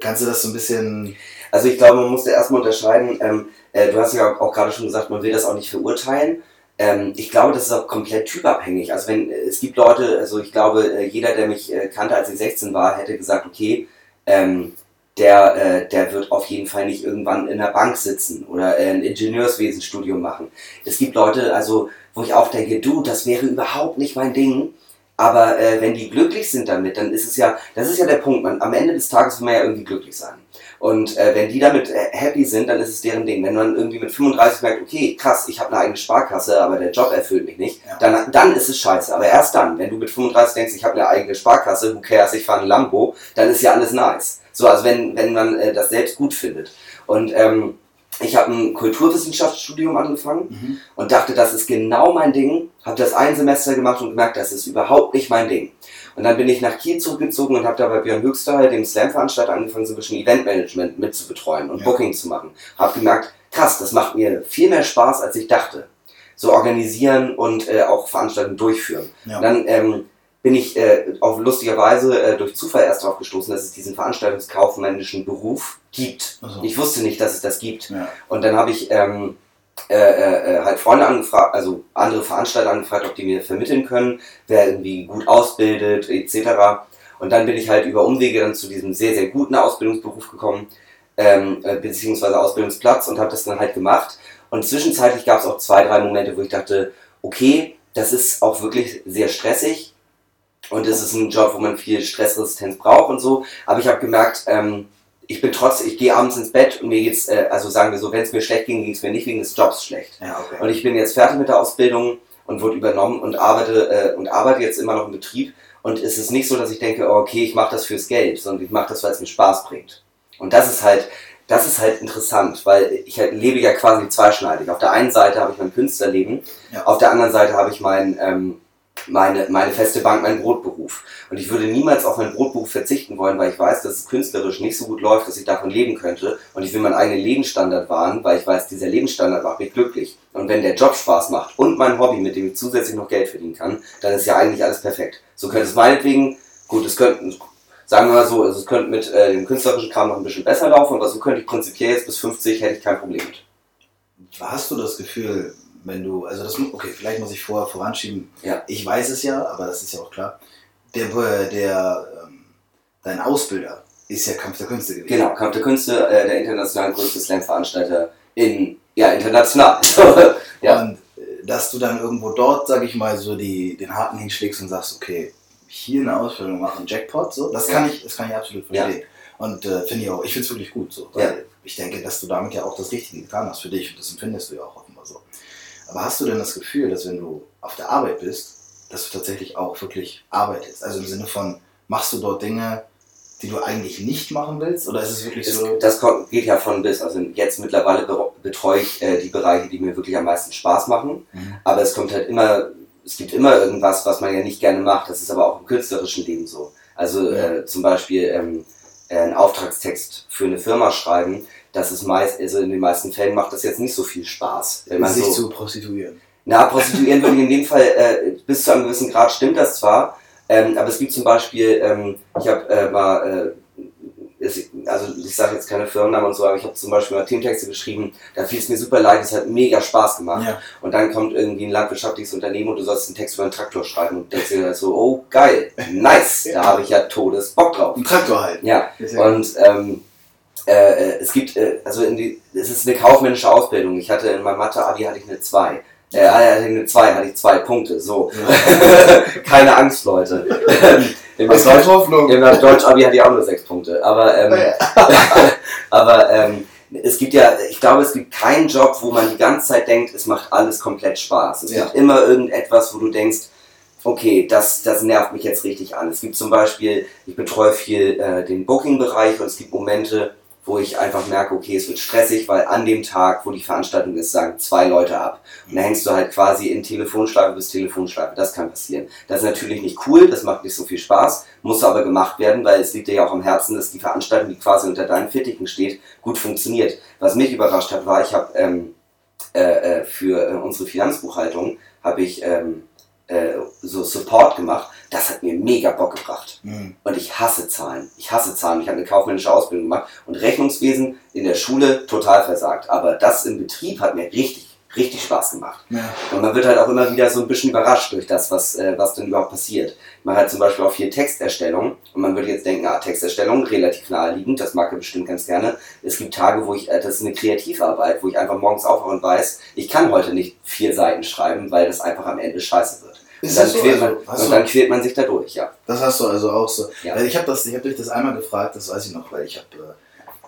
Kannst du das so ein bisschen. Also ich glaube, man muss da erstmal unterscheiden, ähm, äh, du hast ja auch, gerade schon gesagt, man will das auch nicht verurteilen. Ähm, ich glaube, das ist auch komplett typabhängig. Also wenn es gibt Leute, also ich glaube, äh, jeder, der mich äh, kannte, als ich 16 war, hätte gesagt, okay, ähm, der, äh, der wird auf jeden Fall nicht irgendwann in der Bank sitzen oder äh, ein Ingenieurswesenstudium machen. Es gibt Leute, also wo ich auch denke, du, das wäre überhaupt nicht mein Ding. Aber äh, wenn die glücklich sind damit, dann ist es ja, das ist ja der Punkt, man, am Ende des Tages will man ja irgendwie glücklich sein. Und äh, wenn die damit äh, happy sind, dann ist es deren Ding. Wenn man irgendwie mit 35 merkt, okay, krass, ich habe eine eigene Sparkasse, aber der Job erfüllt mich nicht, Ja. dann, dann ist es scheiße. Aber erst dann, wenn du mit 35 denkst, ich habe eine eigene Sparkasse, who cares, ich fahre ein Lambo, dann ist ja alles nice. So, also wenn, wenn man äh, das selbst gut findet. Und ähm, ich habe ein Kulturwissenschaftsstudium angefangen und dachte, das ist genau mein Ding. Habe das ein Semester gemacht und gemerkt, das ist überhaupt nicht mein Ding. Und dann bin ich nach Kiel zurückgezogen und habe da bei Björn Höchster, dem Slam-Veranstalter, angefangen, so ein bisschen Eventmanagement mitzubetreuen und Ja. Booking zu machen. Habe gemerkt, krass, das macht mir viel mehr Spaß, als ich dachte. So organisieren und äh, auch Veranstaltungen durchführen. Ja. Dann ähm, bin ich äh, auf lustigerweise äh, durch Zufall erst darauf gestoßen, dass es diesen veranstaltungskaufmännischen Beruf gibt. Also, Ich wusste nicht, dass es das gibt. ja. Und dann habe ich ähm, äh, äh, halt Freunde angefragt, also andere Veranstalter angefragt, ob die mir vermitteln können, wer irgendwie gut ausbildet, etc. Und dann bin ich halt über Umwege dann zu diesem sehr, sehr guten Ausbildungsberuf gekommen, ähm, äh, beziehungsweise Ausbildungsplatz und habe das dann halt gemacht. Und zwischenzeitlich gab es auch zwei, drei Momente, wo ich dachte, okay, das ist auch wirklich sehr stressig und es ist ein Job, wo man viel Stressresistenz braucht und so. Aber ich habe gemerkt, ähm, ich bin trotzdem, ich gehe abends ins Bett und mir geht's, äh, also sagen wir so, wenn es mir schlecht ging, ging es mir nicht wegen des Jobs schlecht. ja, okay. Und ich bin jetzt fertig mit der Ausbildung und wurde übernommen und arbeite äh, und arbeite jetzt immer noch im Betrieb. Und es ist nicht so, dass ich denke, oh, okay, ich mache das fürs Geld, sondern ich mache das, weil es mir Spaß bringt. Und das ist halt, das ist halt interessant, weil ich halt lebe ja quasi zweischneidig. Auf der einen Seite habe ich mein Künstlerleben, Ja. auf der anderen Seite habe ich mein, ähm, meine, meine feste Bank, meinen Brotberuf. Und ich würde niemals auf meinen Brotberuf verzichten wollen, weil ich weiß, dass es künstlerisch nicht so gut läuft, dass ich davon leben könnte. Und ich will meinen eigenen Lebensstandard wahren, weil ich weiß, dieser Lebensstandard macht mich glücklich. Und wenn der Job Spaß macht und mein Hobby, mit dem ich zusätzlich noch Geld verdienen kann, dann ist ja eigentlich alles perfekt. So könnte es meinetwegen, gut, es könnte, sagen wir mal so, also es könnte mit äh, dem künstlerischen Kram noch ein bisschen besser laufen, aber so könnte ich prinzipiell jetzt bis 50 hätte ich kein Problem mit. Hast du das Gefühl, wenn du, also das, okay, vielleicht muss ich vorher voranschieben, Ja. ich weiß es ja, aber das ist ja auch klar, der, der ähm, dein Ausbilder ist ja Kampf der Künste gewesen. Genau, Kampf der Künste, äh, der international größte Slam-Veranstalter in, ja, international. <laughs> ja. Und äh, dass du dann irgendwo dort, sag ich mal, so die, den Haken hinschlägst und sagst, okay, hier eine Ausbildung machen, Jackpot, so, das kann ich, das kann ich absolut Ja. verstehen. Und äh, finde ich auch, ich finde es wirklich gut, so, weil Ja. ich denke, dass du damit ja auch das Richtige getan hast für dich und das empfindest du ja auch. Aber hast du denn das Gefühl, dass wenn du auf der Arbeit bist, dass du tatsächlich auch wirklich arbeitest? Also im Sinne von, machst du dort Dinge, die du eigentlich nicht machen willst? Oder ist es wirklich so? das kommt, geht ja von bis. Also jetzt mittlerweile be- betreue ich äh, die Bereiche, die mir wirklich am meisten Spaß machen. Mhm. Aber es kommt halt immer, es gibt immer irgendwas, was man ja nicht gerne macht. Das ist aber auch im künstlerischen Leben so. Also Ja. äh, zum Beispiel ähm, äh, einen Auftragstext für eine Firma schreiben, das ist meist, also in den meisten Fällen macht das jetzt nicht so viel Spaß. Wenn man sich so, zu prostituieren. Na, prostituieren würde ich in dem Fall, äh, bis zu einem gewissen Grad stimmt das zwar, ähm, aber es gibt zum Beispiel, ähm, ich habe äh, mal, äh, es, also ich sage jetzt keine Firmennamen und so, aber ich habe zum Beispiel mal Thementexte geschrieben, da fiel es mir super leid, es hat mega Spaß gemacht. Ja. Und dann kommt irgendwie ein landwirtschaftliches Unternehmen und du sollst einen Text für einen Traktor schreiben und denkst dir halt so, oh geil, nice, <laughs> da habe ich ja todes Bock drauf. Ein Traktor halt. Ja- und ähm, äh, äh, es gibt, äh, also in die, es ist eine kaufmännische Ausbildung. Ich hatte in meinem Mathe-Abi hatte ich eine 2. Äh, hatte ich eine 2, hatte ich zwei Punkte. So. <laughs> Keine Angst, Leute. <laughs> Im Hoffnung? im Deutsch-Abi hatte ich auch nur sechs Punkte. Aber, ähm, <laughs> aber ähm, es gibt ja, ich glaube, es gibt keinen Job, wo man die ganze Zeit denkt, es macht alles komplett Spaß. Es Ja. gibt immer irgendetwas, wo du denkst, okay, das, das nervt mich jetzt richtig an. Es gibt zum Beispiel, ich betreue viel äh, den Booking-Bereich und es gibt Momente, wo ich einfach merke, okay, es wird stressig, weil an dem Tag, wo die Veranstaltung ist, sagen zwei Leute ab. Und da hängst du halt quasi in Telefonschleife bis Telefonschleife. Das kann passieren. Das ist natürlich nicht cool, das macht nicht so viel Spaß, muss aber gemacht werden, weil es liegt dir ja auch am Herzen, dass die Veranstaltung, die quasi unter deinen Fittichen steht, gut funktioniert. Was mich überrascht hat, war, ich habe ähm, äh, äh, für äh, unsere Finanzbuchhaltung habe ich ähm, äh, so Support gemacht. Das hat mir mega Bock gebracht. Mhm. Und ich hasse Zahlen. Ich hasse Zahlen. Ich habe eine kaufmännische Ausbildung gemacht und Rechnungswesen in der Schule total versagt. Aber das im Betrieb hat mir richtig, richtig Spaß gemacht. Ja. Und man wird halt auch immer wieder so ein bisschen überrascht durch das, was, äh, was denn überhaupt passiert. Man hat zum Beispiel auch viel Texterstellung und man würde jetzt denken, ah, Texterstellung, relativ naheliegend, das mag er bestimmt ganz gerne. Es gibt Tage, wo ich, äh, das ist eine Kreativarbeit, wo ich einfach morgens aufwache und weiß, ich kann heute nicht vier Seiten schreiben, weil das einfach am Ende scheiße wird. Und Ist dann, das so? quält man, Also, und du- dann quält man sich da durch, ja. Das hast du also auch so. Ja. Ich habe habe dich das einmal gefragt, das weiß ich noch, weil ich habe äh,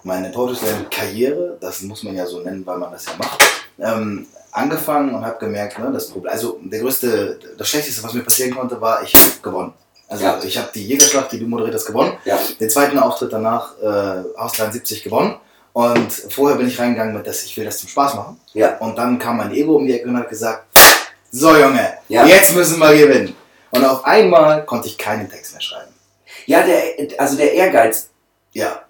meine Poetry Slam Karriere, das muss man ja so nennen, weil man das ja macht, ähm, angefangen und habe gemerkt, ne, das Problem, also der größte, das Schlechteste, was mir passieren konnte, war, ich habe gewonnen. Also Ja. ich habe die Jägerschlacht, die du moderiert hast, gewonnen. Ja. Den zweiten Auftritt danach, äh, Haus 73 gewonnen. Und vorher bin ich reingegangen mit, dass ich will das zum Spaß machen. Ja. Und dann kam mein Ego um die Ecke und hat gesagt, so Junge, Ja. jetzt müssen wir gewinnen. Und auf einmal konnte ich keinen Text mehr schreiben. Ja, der, also der Ehrgeiz Ja,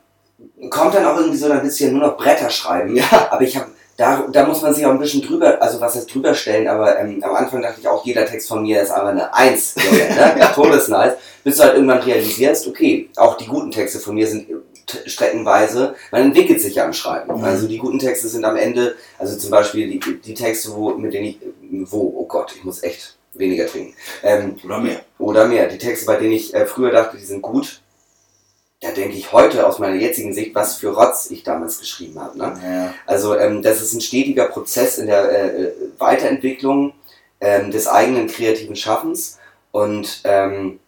kommt dann auch irgendwie so ein bisschen nur noch Bretter schreiben. Ja. Aber ich habe, da, da muss man sich auch ein bisschen drüber, also was heißt drüber stellen, aber ähm, am Anfang dachte ich auch, jeder Text von mir ist aber eine Eins. Junge, ne? <laughs> ja, Todesnice. Bis du halt irgendwann realisierst, okay, auch die guten Texte von mir sind streckenweise, man entwickelt sich ja am Schreiben. Mhm. Also die guten Texte sind am Ende, also zum Beispiel die, die Texte, wo, mit denen ich, wo, oh Gott, ich muss echt weniger trinken. Ähm, oder mehr. oder mehr. Die Texte, bei denen ich äh, früher dachte, die sind gut, da denke ich heute aus meiner jetzigen Sicht, was für Rotz ich damals geschrieben habe. Ne? Ja. Also ähm, das ist ein stetiger Prozess in der äh, äh, Weiterentwicklung ähm, des eigenen kreativen Schaffens. Und ähm,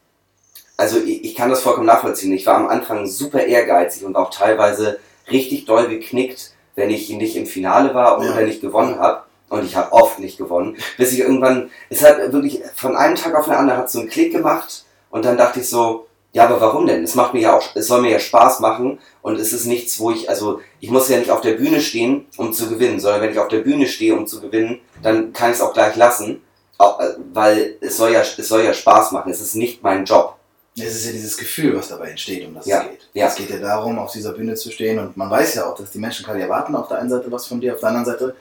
also ich, ich kann das vollkommen nachvollziehen. Ich war am Anfang super ehrgeizig und auch teilweise richtig doll geknickt, wenn ich nicht im Finale war oder Ja. nicht gewonnen habe. Und ich habe oft nicht gewonnen. Bis ich irgendwann, es hat wirklich von einem Tag auf den anderen hat so einen Klick gemacht und dann dachte ich so, Ja, aber warum denn? Es macht mir ja auch, es soll mir ja Spaß machen und es ist nichts, wo ich, also ich muss ja nicht auf der Bühne stehen, um zu gewinnen, sondern wenn ich auf der Bühne stehe, um zu gewinnen, dann kann ich es auch gleich lassen, äh, weil es soll ja, es soll ja Spaß machen. Es ist nicht mein Job. Es ist ja dieses Gefühl, was dabei entsteht, um das Ja, es geht. ja. Es geht ja darum, auf dieser Bühne zu stehen und man weiß ja auch, dass die Menschen gerade erwarten auf der einen Seite was von dir, auf der anderen Seite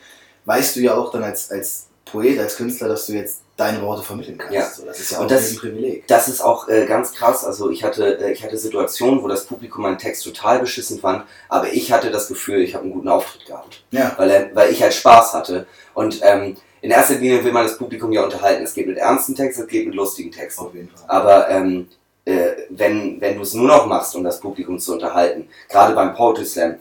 weißt du ja auch dann als, als Poet, als Künstler, dass du jetzt deine Worte vermitteln kannst. Ja. So, das ist ja Und auch das- ein Privileg. Das ist auch äh, ganz krass. Also ich hatte, äh, ich hatte Situationen, wo das Publikum meinen Text total beschissen fand, aber ich hatte das Gefühl, ich habe einen guten Auftritt gehabt. Ja, weil, er, weil ich halt Spaß hatte. Und ähm, in erster Linie will man das Publikum ja unterhalten. Es geht mit ernsten Texten, es geht mit lustigen Texten. auf jeden Fall. Aber ähm, äh, wenn, wenn du es nur noch machst, um das Publikum zu unterhalten, gerade beim Poetry Slam,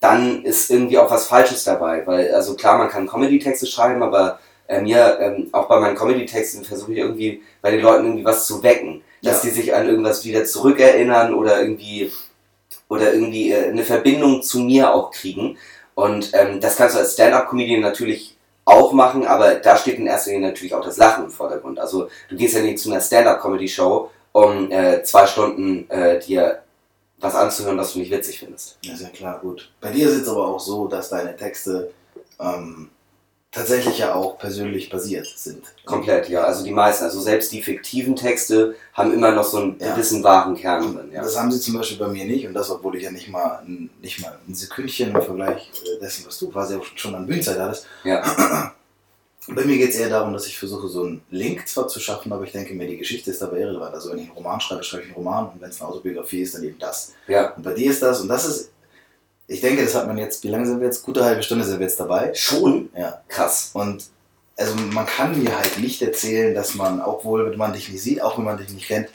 dann ist irgendwie auch was Falsches dabei. Weil, also klar, man kann Comedy-Texte schreiben, aber äh, mir, ähm, auch bei meinen Comedy-Texten versuche ich irgendwie bei den Leuten irgendwie was zu wecken. Dass Ja. die sich an irgendwas wieder zurückerinnern oder irgendwie oder irgendwie äh, eine Verbindung zu mir auch kriegen. Und ähm, das kannst du als Stand-up-Comedian natürlich auch machen, aber da steht in erster Linie natürlich auch das Lachen im Vordergrund. Also du gehst ja nicht zu einer Stand-up-Comedy-Show, um äh, zwei Stunden äh, dir was anzuhören, was du nicht witzig findest. Ja, ist ja klar, gut. Bei dir ist es aber auch so, dass deine Texte ähm, tatsächlich ja auch persönlich basiert sind. Komplett, ja. Also die meisten, also selbst die fiktiven Texte haben immer noch so einen Ja. gewissen wahren Kern drin. Ja. Das haben sie zum Beispiel bei mir nicht und das, obwohl ich ja nicht mal ein, nicht mal ein Sekündchen im Vergleich äh, dessen, was du quasi auch schon an Bühnenzeit hattest. ja. <clears throat> Bei mir geht es eher darum, dass ich versuche, so einen Link zwar zu schaffen, aber ich denke mir, die Geschichte ist dabei irrelevant. Also wenn ich einen Roman schreibe, schreibe ich einen Roman und wenn es eine Autobiografie ist, dann eben das. ja. Und bei dir ist das und das ist, ich denke, das hat man jetzt, wie lange sind wir jetzt? Gute halbe Stunde sind wir jetzt dabei. Schon Ja. krass. Und also man kann mir halt nicht erzählen, dass man, obwohl wenn man dich nicht sieht, auch wenn man dich nicht kennt,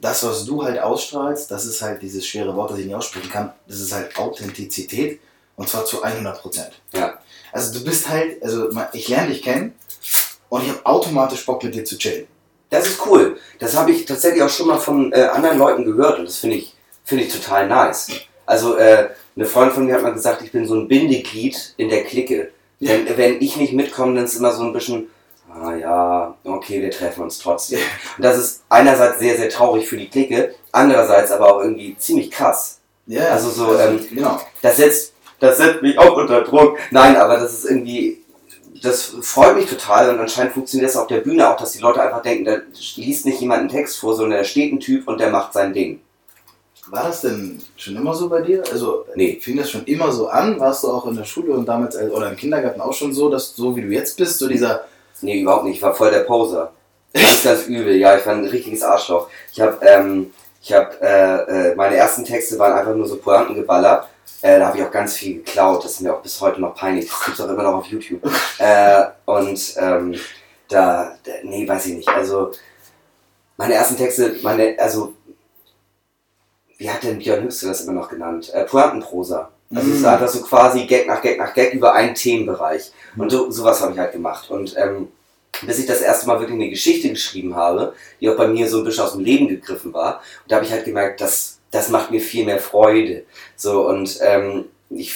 das, was du halt ausstrahlst, das ist halt dieses schwere Wort, das ich nicht aussprechen kann, das ist halt Authentizität und zwar zu 100 Prozent. Ja. Also du bist halt, also ich lerne dich kennen und ich habe automatisch Bock mit dir zu chillen. Das ist cool. Das habe ich tatsächlich auch schon mal von äh, anderen Leuten gehört und das finde ich, finde ich total nice. Also äh, eine Freundin von mir hat mal gesagt, ich bin so ein Bindeglied in der Clique. Wenn, wenn ich nicht mitkomme, dann ist immer so ein bisschen, ah ja, okay, wir treffen uns trotzdem. Und das ist einerseits sehr, sehr traurig für die Clique, andererseits aber auch irgendwie ziemlich krass. Ja, Also so, ähm, genau. Das setzt, das setzt mich auch unter Druck. Nein, aber das ist irgendwie, das freut mich total und anscheinend funktioniert das auf der Bühne auch, dass die Leute einfach denken, da liest nicht jemand einen Text vor, sondern da steht ein Typ und der macht sein Ding. War das denn schon immer so bei dir? Also Nee. fing das schon immer so an? Warst du auch in der Schule und damals äh, oder im Kindergarten auch schon so, dass so wie du jetzt bist, so dieser Nee, überhaupt nicht. Ich war voll der Poser. Ganz, ganz übel. Ja, ich war ein richtiges Arschloch. Ich habe, ähm, ich habe, äh, äh, meine ersten Texte waren einfach nur so Pointengeballer. Äh, da habe ich auch ganz viel geklaut. Das ist mir auch bis heute noch peinlich. Das gibt's auch immer noch auf YouTube. Äh, und ähm, da, da, nee, weiß ich nicht. Also meine ersten Texte, meine, also wie hat denn Björn Höchste das immer noch genannt? Äh, Pointenprosa. Also es ist Mm. einfach so quasi Gag nach Gag nach Gag über einen Themenbereich. Und so, sowas habe ich halt gemacht. Und ähm, bis ich das erste Mal wirklich eine Geschichte geschrieben habe, die auch bei mir so ein bisschen aus dem Leben gegriffen war, und da habe ich halt gemerkt, das, das macht mir viel mehr Freude. So und ähm, ich,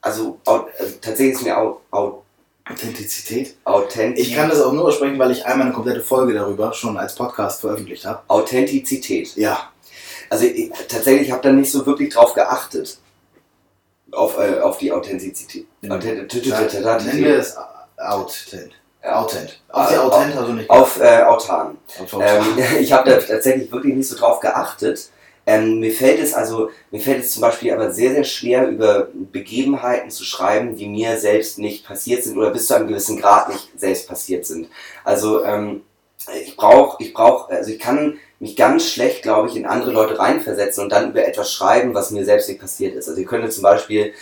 also, also tatsächlich ist mir au, au, Authentizität. authentisch. Ich kann das auch nur sprechen, weil ich einmal eine komplette Folge darüber schon als Podcast veröffentlicht habe. Authentizität. Ja, Also ich, tatsächlich habe da nicht so wirklich drauf geachtet. Auf, äh, auf die Authentizität. Authentizität. nennen wir es Authent. Authent. Auf die Authent also nicht. Auf äh, Autan. Ähm, <laughs> ich habe da tatsächlich wirklich nicht so drauf geachtet. Ähm, mir fällt es also, mir fällt es zum Beispiel aber sehr, sehr schwer, über Begebenheiten zu schreiben, die mir selbst nicht passiert sind oder bis zu einem gewissen Grad nicht selbst passiert sind. Also ähm, ich brauche, ich brauche, also ich kann mich ganz schlecht, glaube ich, in andere Leute reinversetzen und dann über etwas schreiben, was mir selbst nicht passiert ist. Also ich könnte zum Beispiel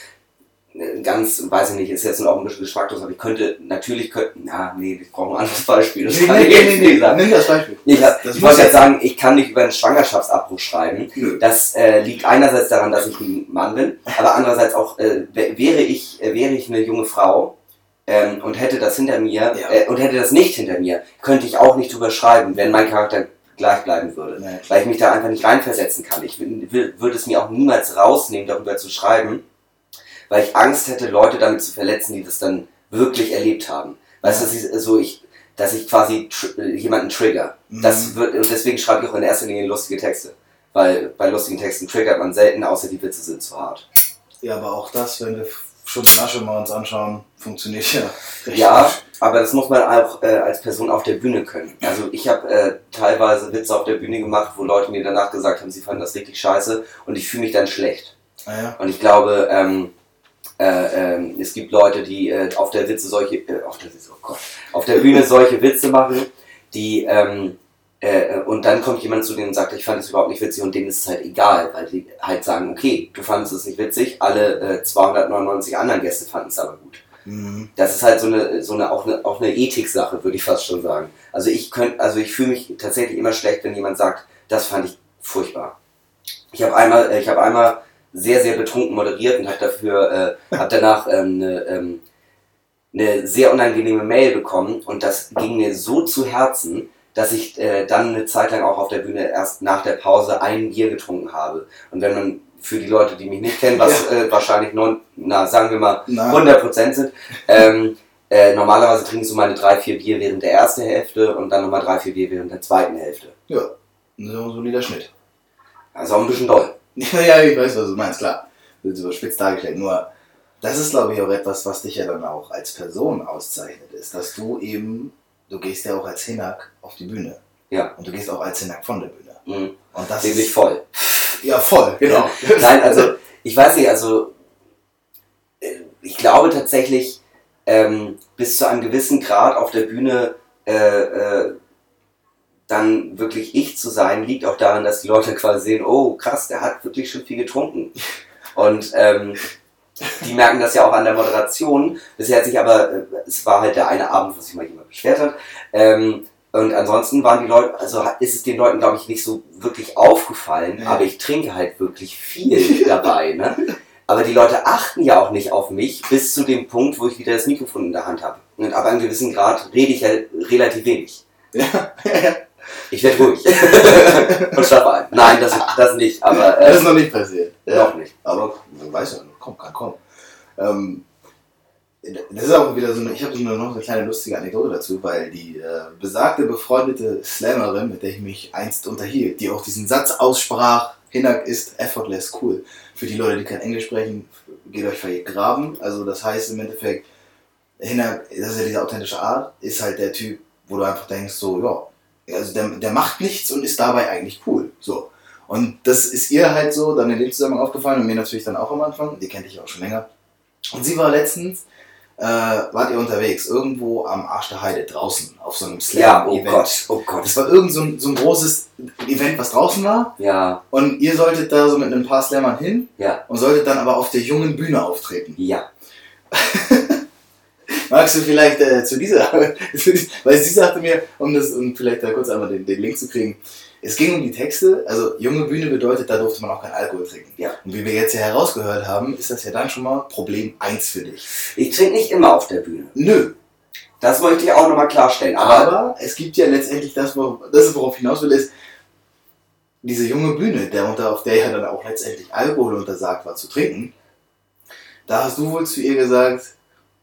ganz, weiß ich nicht, ist jetzt auch ein bisschen geschmacklos, aber ich könnte, natürlich könnte, na, nee, ich brauche ein anderes Beispiel. Das Nee, nee, nee, nee, sagen. nee. Nimm das Beispiel. Ich, hab, Das ich wollte jetzt sagen, ich kann nicht über einen Schwangerschaftsabbruch schreiben. Nö. Das äh, liegt einerseits daran, dass ich ein Mann bin, aber andererseits auch, äh, wär- wäre, ich, äh, wäre ich eine junge Frau ähm, und hätte das hinter mir Ja. äh, und hätte das nicht hinter mir, könnte ich auch nicht drüber schreiben, wenn mein Charakter gleich bleiben würde. Nee. Weil ich mich da einfach nicht reinversetzen kann. Ich würde es mir auch niemals rausnehmen, darüber zu schreiben, weil ich Angst hätte, Leute damit zu verletzen, die das dann wirklich erlebt haben. Weißt du, dass ich, so ich, dass ich quasi tr jemanden trigger. Mhm. Das wird, und deswegen schreibe ich auch in erster Linie lustige Texte. weil bei lustigen Texten triggert man selten, außer die Witze sind zu hart. Ja, aber auch das, wenn wir schon die Asche mal uns anschauen, funktioniert ja recht Ja, aber das muss man auch äh, als Person auf der Bühne können. Also ich habe äh, teilweise Witze auf der Bühne gemacht, wo Leute mir danach gesagt haben, sie fanden das richtig scheiße und ich fühle mich dann schlecht. Ah, ja. Und ich glaube, ähm, äh, ähm, es gibt Leute, die äh, auf der Witze solche, äh, auf der Witze, oh Gott, auf der Bühne solche Witze machen, die ähm, äh, und dann kommt jemand zu denen und sagt, ich fand es überhaupt nicht witzig und denen ist es halt egal, weil die halt sagen, okay, du fandest es nicht witzig, alle äh, 299 anderen Gäste fanden es aber gut. Mhm. Das ist halt so eine, so eine auch eine, auch eine Ethiksache, würde ich fast schon sagen. Also ich könnte, also ich fühle mich tatsächlich immer schlecht, wenn jemand sagt, das fand ich furchtbar. Ich habe einmal, äh, ich habe einmal sehr, sehr betrunken moderiert und habe dafür, äh, habe danach ähm, eine, ähm, eine sehr unangenehme Mail bekommen und das ging mir so zu Herzen, dass ich äh, dann eine Zeit lang auch auf der Bühne erst nach der Pause ein Bier getrunken habe. Und wenn man für die Leute, die mich nicht kennen, was äh, wahrscheinlich non, na, sagen wir mal Na, 100% sind, ähm, äh, normalerweise trinke ich so meine drei, vier Bier während der ersten Hälfte und dann nochmal drei, vier Bier während der zweiten Hälfte. ja, so ein solider Schnitt. Also auch ein bisschen doll. Ja, <laughs> ja, ich weiß, was du meinst, klar. Das ist überspitzt dargestellt. Nur, das ist, glaube ich, auch etwas, was dich ja dann auch als Person auszeichnet, ist, dass du eben, du gehst ja auch als Hinak auf die Bühne. Ja. Und du gehst auch als Hinak von der Bühne. Mhm. Und das ist, voll. ja, voll, <laughs> genau. <laughs> Nein, also ich weiß nicht, also äh, ich glaube tatsächlich, ähm, bis zu einem gewissen Grad auf der Bühne äh, äh, dann wirklich ich zu sein, liegt auch daran, dass die Leute quasi sehen, oh krass, der hat wirklich schon viel getrunken. Und ähm, die merken das ja auch an der Moderation. Bisher hat sich aber, äh, es war halt der eine Abend, wo sich mal jemand beschwert hat. Ähm, und ansonsten waren die Leute, also ist es den Leuten, glaube ich, nicht so wirklich aufgefallen, Ja. aber ich trinke halt wirklich viel <laughs> dabei. Ne? Aber die Leute achten ja auch nicht auf mich bis zu dem Punkt, wo ich wieder das Mikrofon in der Hand habe. Und ab einem gewissen Grad rede ich ja relativ wenig. Ja, <laughs> Ich werde ruhig. <laughs> Und schlafe ein. Nein, das, das nicht, aber das äh, ist noch nicht passiert. noch nicht. Aber man weiß ja, komm, kann kommen. Ähm, das ist auch wieder so eine, ich habe nur noch eine kleine lustige Anekdote dazu, weil die äh, besagte befreundete Slammerin, mit der ich mich einst unterhielt, die auch diesen Satz aussprach, Hinak ist effortless cool. Für die Leute, die kein Englisch sprechen, geht euch vergraben. Also das heißt im Endeffekt, Hinak, das ist ja diese authentische Art, ist halt der Typ, wo du einfach denkst, so, ja, also der, der macht nichts und ist dabei eigentlich cool. So. Und das ist ihr halt so dann in dem Zusammenhang aufgefallen und mir natürlich dann auch am Anfang. Die kennt ich auch schon länger. Und sie war letztens, äh, wart ihr unterwegs, irgendwo am Arsch der Heide draußen auf so einem Ja, oh Slam-Event. Gott, oh Gott. Das war irgend so ein, so ein großes Event, was draußen war. Ja, Und ihr solltet da so mit ein paar Slammern hin ja, und solltet dann aber auf der jungen Bühne auftreten. ja. <laughs> Magst du vielleicht äh, zu dieser, <laughs> weil sie sagte mir, um das, um vielleicht da kurz einmal den, den Link zu kriegen, es ging um die Texte, also junge Bühne bedeutet, da durfte man auch keinen Alkohol trinken. Ja. Und wie wir jetzt ja herausgehört haben, ist das ja dann schon mal Problem 1 für dich. Ich trinke nicht immer auf der Bühne. Nö, Das wollte ich auch nochmal klarstellen. Aber, aber es gibt ja letztendlich das, wo, das worauf ich hinaus will, ist diese junge Bühne, der unter, auf der ja dann auch letztendlich Alkohol untersagt war zu trinken. Da hast du wohl zu ihr gesagt,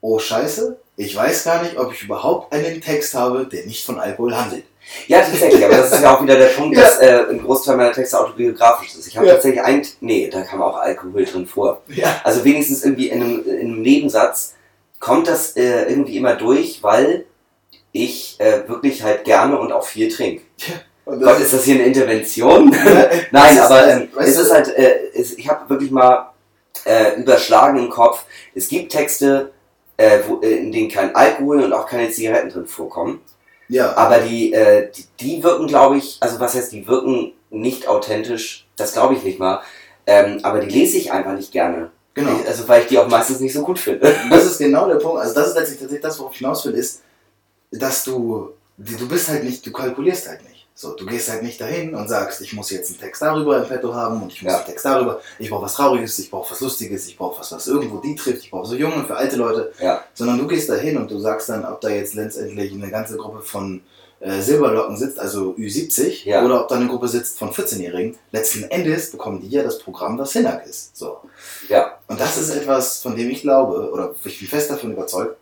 oh Scheiße, ich weiß gar nicht, ob ich überhaupt einen Text habe, der nicht von Alkohol handelt. ja, tatsächlich, aber das ist ja auch wieder der Punkt, <laughs> Ja. dass äh, ein Großteil meiner Texte autobiografisch ist. Ich habe Ja. tatsächlich ein, nee, da kam auch Alkohol drin vor. Ja. Also wenigstens irgendwie in einem, in einem Nebensatz kommt das äh, irgendwie immer durch, weil ich äh, wirklich halt gerne und auch viel trinke. Und Gott, ist das hier eine Intervention? Ja, <laughs> Nein, das ist- aber ähm, weißt es ist halt, äh, es, ich habe wirklich mal äh, überschlagen im Kopf. Es gibt Texte, äh, wo, äh, in denen kein Alkohol und auch keine Zigaretten drin vorkommen. Ja, Aber die, äh, die, die wirken, glaube ich, also was heißt, die wirken nicht authentisch, das glaube ich nicht mal. Ähm, aber die lese ich einfach nicht gerne. genau. Ich, also weil ich die auch meistens nicht so gut finde. <laughs> Das ist genau der Punkt. Also das ist letztlich tatsächlich das, worauf ich hinaus will, ist, dass du, du bist halt nicht, du kalkulierst halt nicht. So, du gehst halt nicht dahin und sagst, ich muss jetzt einen Text darüber im Petto haben und ich muss Ja. einen Text darüber, ich brauche was Trauriges, ich brauche was Lustiges, ich brauche was, was irgendwo die trifft, ich brauche so junge und für alte Leute. Ja. Sondern du gehst dahin und du sagst dann, ob da jetzt letztendlich eine ganze Gruppe von äh, Silberlocken sitzt, also Ü70, Ja. oder ob da eine Gruppe sitzt von 14-Jährigen. Letzten Endes bekommen die ja das Programm, was Hinak ist. So. Ja. Und das ist etwas, von dem ich glaube, oder ich bin fest davon überzeugt,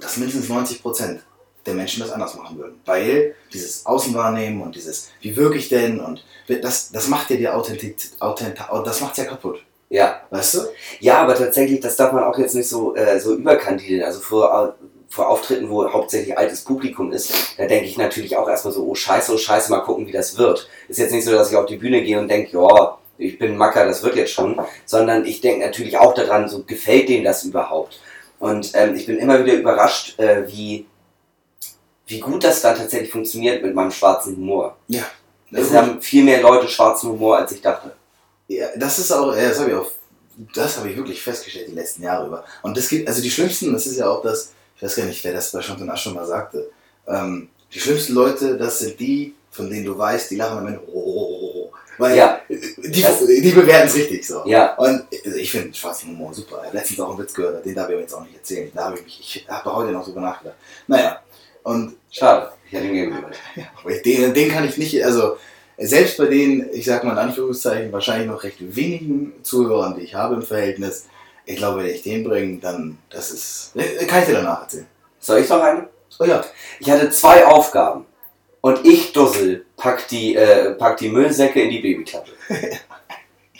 dass mindestens 90% der Menschen das anders machen würden. Weil dieses Außenwahrnehmen und dieses, wie wirke ich denn und das, das macht ja die Authentizität, Authent, das macht ja kaputt. Ja. Weißt du? Ja, aber tatsächlich, das darf man auch jetzt nicht so, äh, so überkandidieren. Also vor, vor Auftritten, wo hauptsächlich altes Publikum ist, da denke ich natürlich auch erstmal so, oh scheiße, oh scheiße, mal gucken, wie das wird. Ist jetzt nicht so, dass ich auf die Bühne gehe und denke, ja, ich bin Macker, das wird jetzt schon, sondern ich denke natürlich auch daran, so gefällt denen das überhaupt. Und ähm, ich bin immer wieder überrascht, äh, wie, wie gut das dann tatsächlich funktioniert mit meinem schwarzen Humor. Ja. Es haben viel mehr Leute schwarzen Humor, als ich dachte. Ja, das ist auch, das habe ich auch, das habe ich wirklich festgestellt die letzten Jahre über. Und das gibt, also die schlimmsten, das ist ja auch das, ich weiß gar nicht, wer das bei Chanton Asch schon mal sagte, ähm, die schlimmsten Leute, das sind die, von denen du weißt, die lachen am Ende, oh, oh, oh, oh. weil Ja. die, Das- die bewerten es richtig so. Ja. Und also ich finde schwarzen Humor super. Ich habe letztens auch einen Witz gehört, den darf ich aber jetzt auch nicht erzählen. Da habe ich mich, ich habe heute noch drüber nachgedacht. Naja, und Schade, ich hätte ihn gehört. <laughs> aber den, den kann ich nicht, also selbst bei den, ich sag mal in Anführungszeichen, wahrscheinlich noch recht wenigen Zuhörern, die ich habe im Verhältnis, ich glaube, wenn ich den bringe, dann, das ist, kann ich dir danach erzählen. Soll ich noch einen? Oh ja. Ich hatte zwei Aufgaben. Und ich, Dussel, pack die, äh, pack die Müllsäcke in die Babyklappe. <laughs>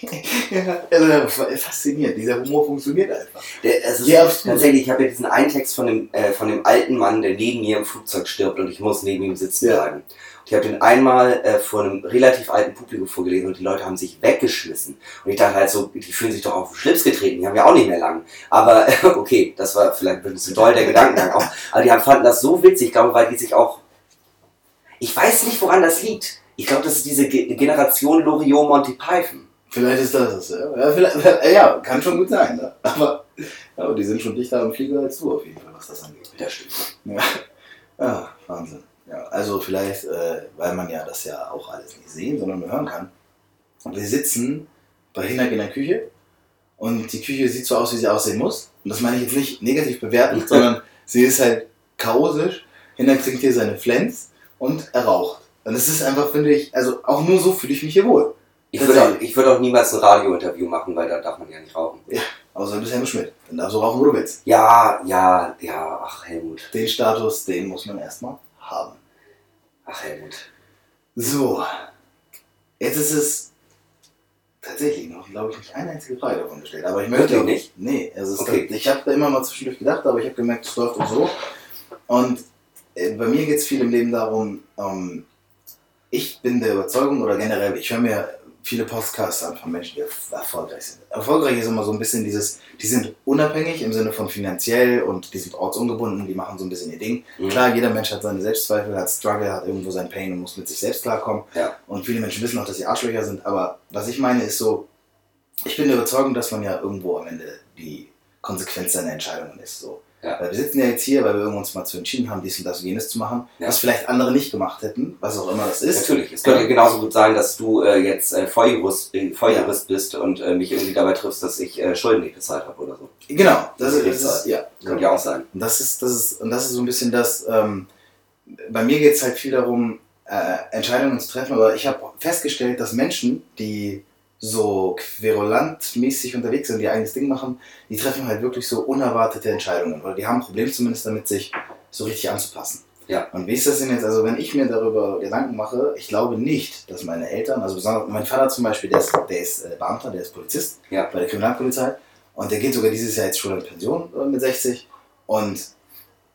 <laughs> ja also, faszinierend, dieser Humor funktioniert einfach. Der, ist Ja, tatsächlich, ich habe ja diesen einen Text von dem, äh, von dem alten Mann, der neben mir im Flugzeug stirbt und ich muss neben ihm sitzen Ja. bleiben. Ich habe den einmal äh, vor einem relativ alten Publikum vorgelesen und die Leute haben sich weggeschmissen. Und ich dachte halt so, die fühlen sich doch auf den Schlips getreten, die haben ja auch nicht mehr lang. Aber <laughs> okay, das war vielleicht ein bisschen doll der Gedankengang auch. Aber die haben, fanden das so witzig, ich glaube, weil die sich auch. Ich weiß nicht, woran das liegt. Ich glaube, das ist diese Ge Generation Loriot Monty Python. Vielleicht ist das es, ja. Ja, vielleicht, <laughs> ja kann schon gut sein, ne? aber, aber die sind schon dichter am Flieger als du auf jeden Fall, was das angeht. Das stimmt. Ja, ja Wahnsinn. Ja, also vielleicht, äh, weil man ja das ja auch alles nicht sehen, sondern nur hören kann. Wir sitzen bei Hinak in der Küche und die Küche sieht so aus, wie sie aussehen muss. Und das meine ich jetzt nicht negativ bewertend, <laughs> sondern sie ist halt chaotisch. Hinak trinkt hier seine Flens und er raucht. Und es ist einfach, finde ich, also auch nur so fühle ich mich hier wohl. Ich würde auch, ich würd auch niemals ein Radiointerview machen, weil da darf man ja nicht rauchen. Außer du bist Helmut Schmidt. Dann darfst du rauchen, wo du willst. Ja, ja, ja, ach Helmut. Den Status, den muss man erstmal haben. Ach Helmut. So, jetzt ist es tatsächlich noch, glaube ich, nicht eine einzige Frage davon gestellt. Aber ich möchte Wirklich nicht? Nee, also es Okay. ich habe da immer mal zwischendurch gedacht, aber ich habe gemerkt, es läuft auch so. Und äh, bei mir geht es viel im Leben darum, ähm, ich bin der Überzeugung oder generell, ich höre mir viele Podcasts an von Menschen, die erf- erfolgreich sind. Erfolgreich ist immer so ein bisschen dieses, die sind unabhängig im Sinne von finanziell und die sind ortsungebunden, die machen so ein bisschen ihr Ding. Mhm. Klar, jeder Mensch hat seine Selbstzweifel, hat Struggle, hat irgendwo sein Pain und muss mit sich selbst klarkommen. Ja. Und viele Menschen wissen auch, dass sie Arschlöcher sind. Aber was ich meine ist so, ich bin der Überzeugung, dass man ja irgendwo am Ende die Konsequenz seiner Entscheidungen ist. So. Ja. Weil wir sitzen ja jetzt hier, weil wir uns mal zu entschieden haben, dies und das und jenes zu machen, Ja. was vielleicht andere nicht gemacht hätten, was auch immer das ist. Natürlich. Es könnte genauso gut sein, dass du äh, jetzt äh, Volljurist, äh, Volljurist bist und äh, mich irgendwie dabei triffst, dass ich äh, Schulden nicht bezahlt habe oder so. Genau, das, Das ist, das ja. Könnte ja auch sein. Und das ist, das ist, und das ist so ein bisschen das, ähm, bei mir geht es halt viel darum, äh, Entscheidungen zu treffen, aber ich habe festgestellt, dass Menschen, die so querulantmäßig unterwegs sind, die eigenes Ding machen, die treffen halt wirklich so unerwartete Entscheidungen oder die haben ein Problem zumindest damit, sich so richtig anzupassen. Ja. Und wie ist das denn jetzt, also wenn ich mir darüber Gedanken mache, ich glaube nicht, dass meine Eltern, also besonders mein Vater zum Beispiel, der ist, der ist äh, Beamter, der ist Polizist Ja. bei der Kriminalpolizei und der geht sogar dieses Jahr jetzt schon in Pension äh, mit 60 und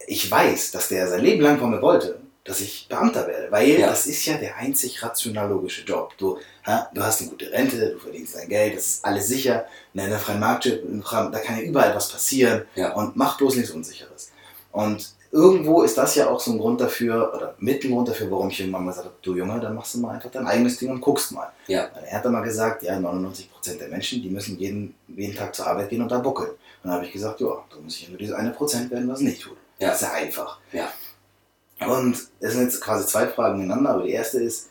ich weiß, dass der sein Leben lang von mir wollte, dass ich Beamter werde, weil Ja. das ist ja der einzig rational logische Job. Du, ha, du hast eine gute Rente, du verdienst dein Geld, das ist alles sicher. In einer freien Markt, da kann ja überall was passieren Ja. und mach bloß nichts Unsicheres. Und irgendwo ist das ja auch so ein Grund dafür, oder mit ein Grund dafür, warum ich irgendwann mal gesagt habe, du Junge, dann machst du mal einfach dein eigenes Ding und guckst mal. Ja. Weil er hat dann mal gesagt, ja, 99% der Menschen, die müssen jeden, jeden Tag zur Arbeit gehen und da buckeln. Und dann habe ich gesagt, ja, da muss ich ja nur diese eine Prozent werden, was nicht tut. Ja. Das ist ja einfach. Ja. Und es sind jetzt quasi zwei Fragen ineinander, aber die erste ist,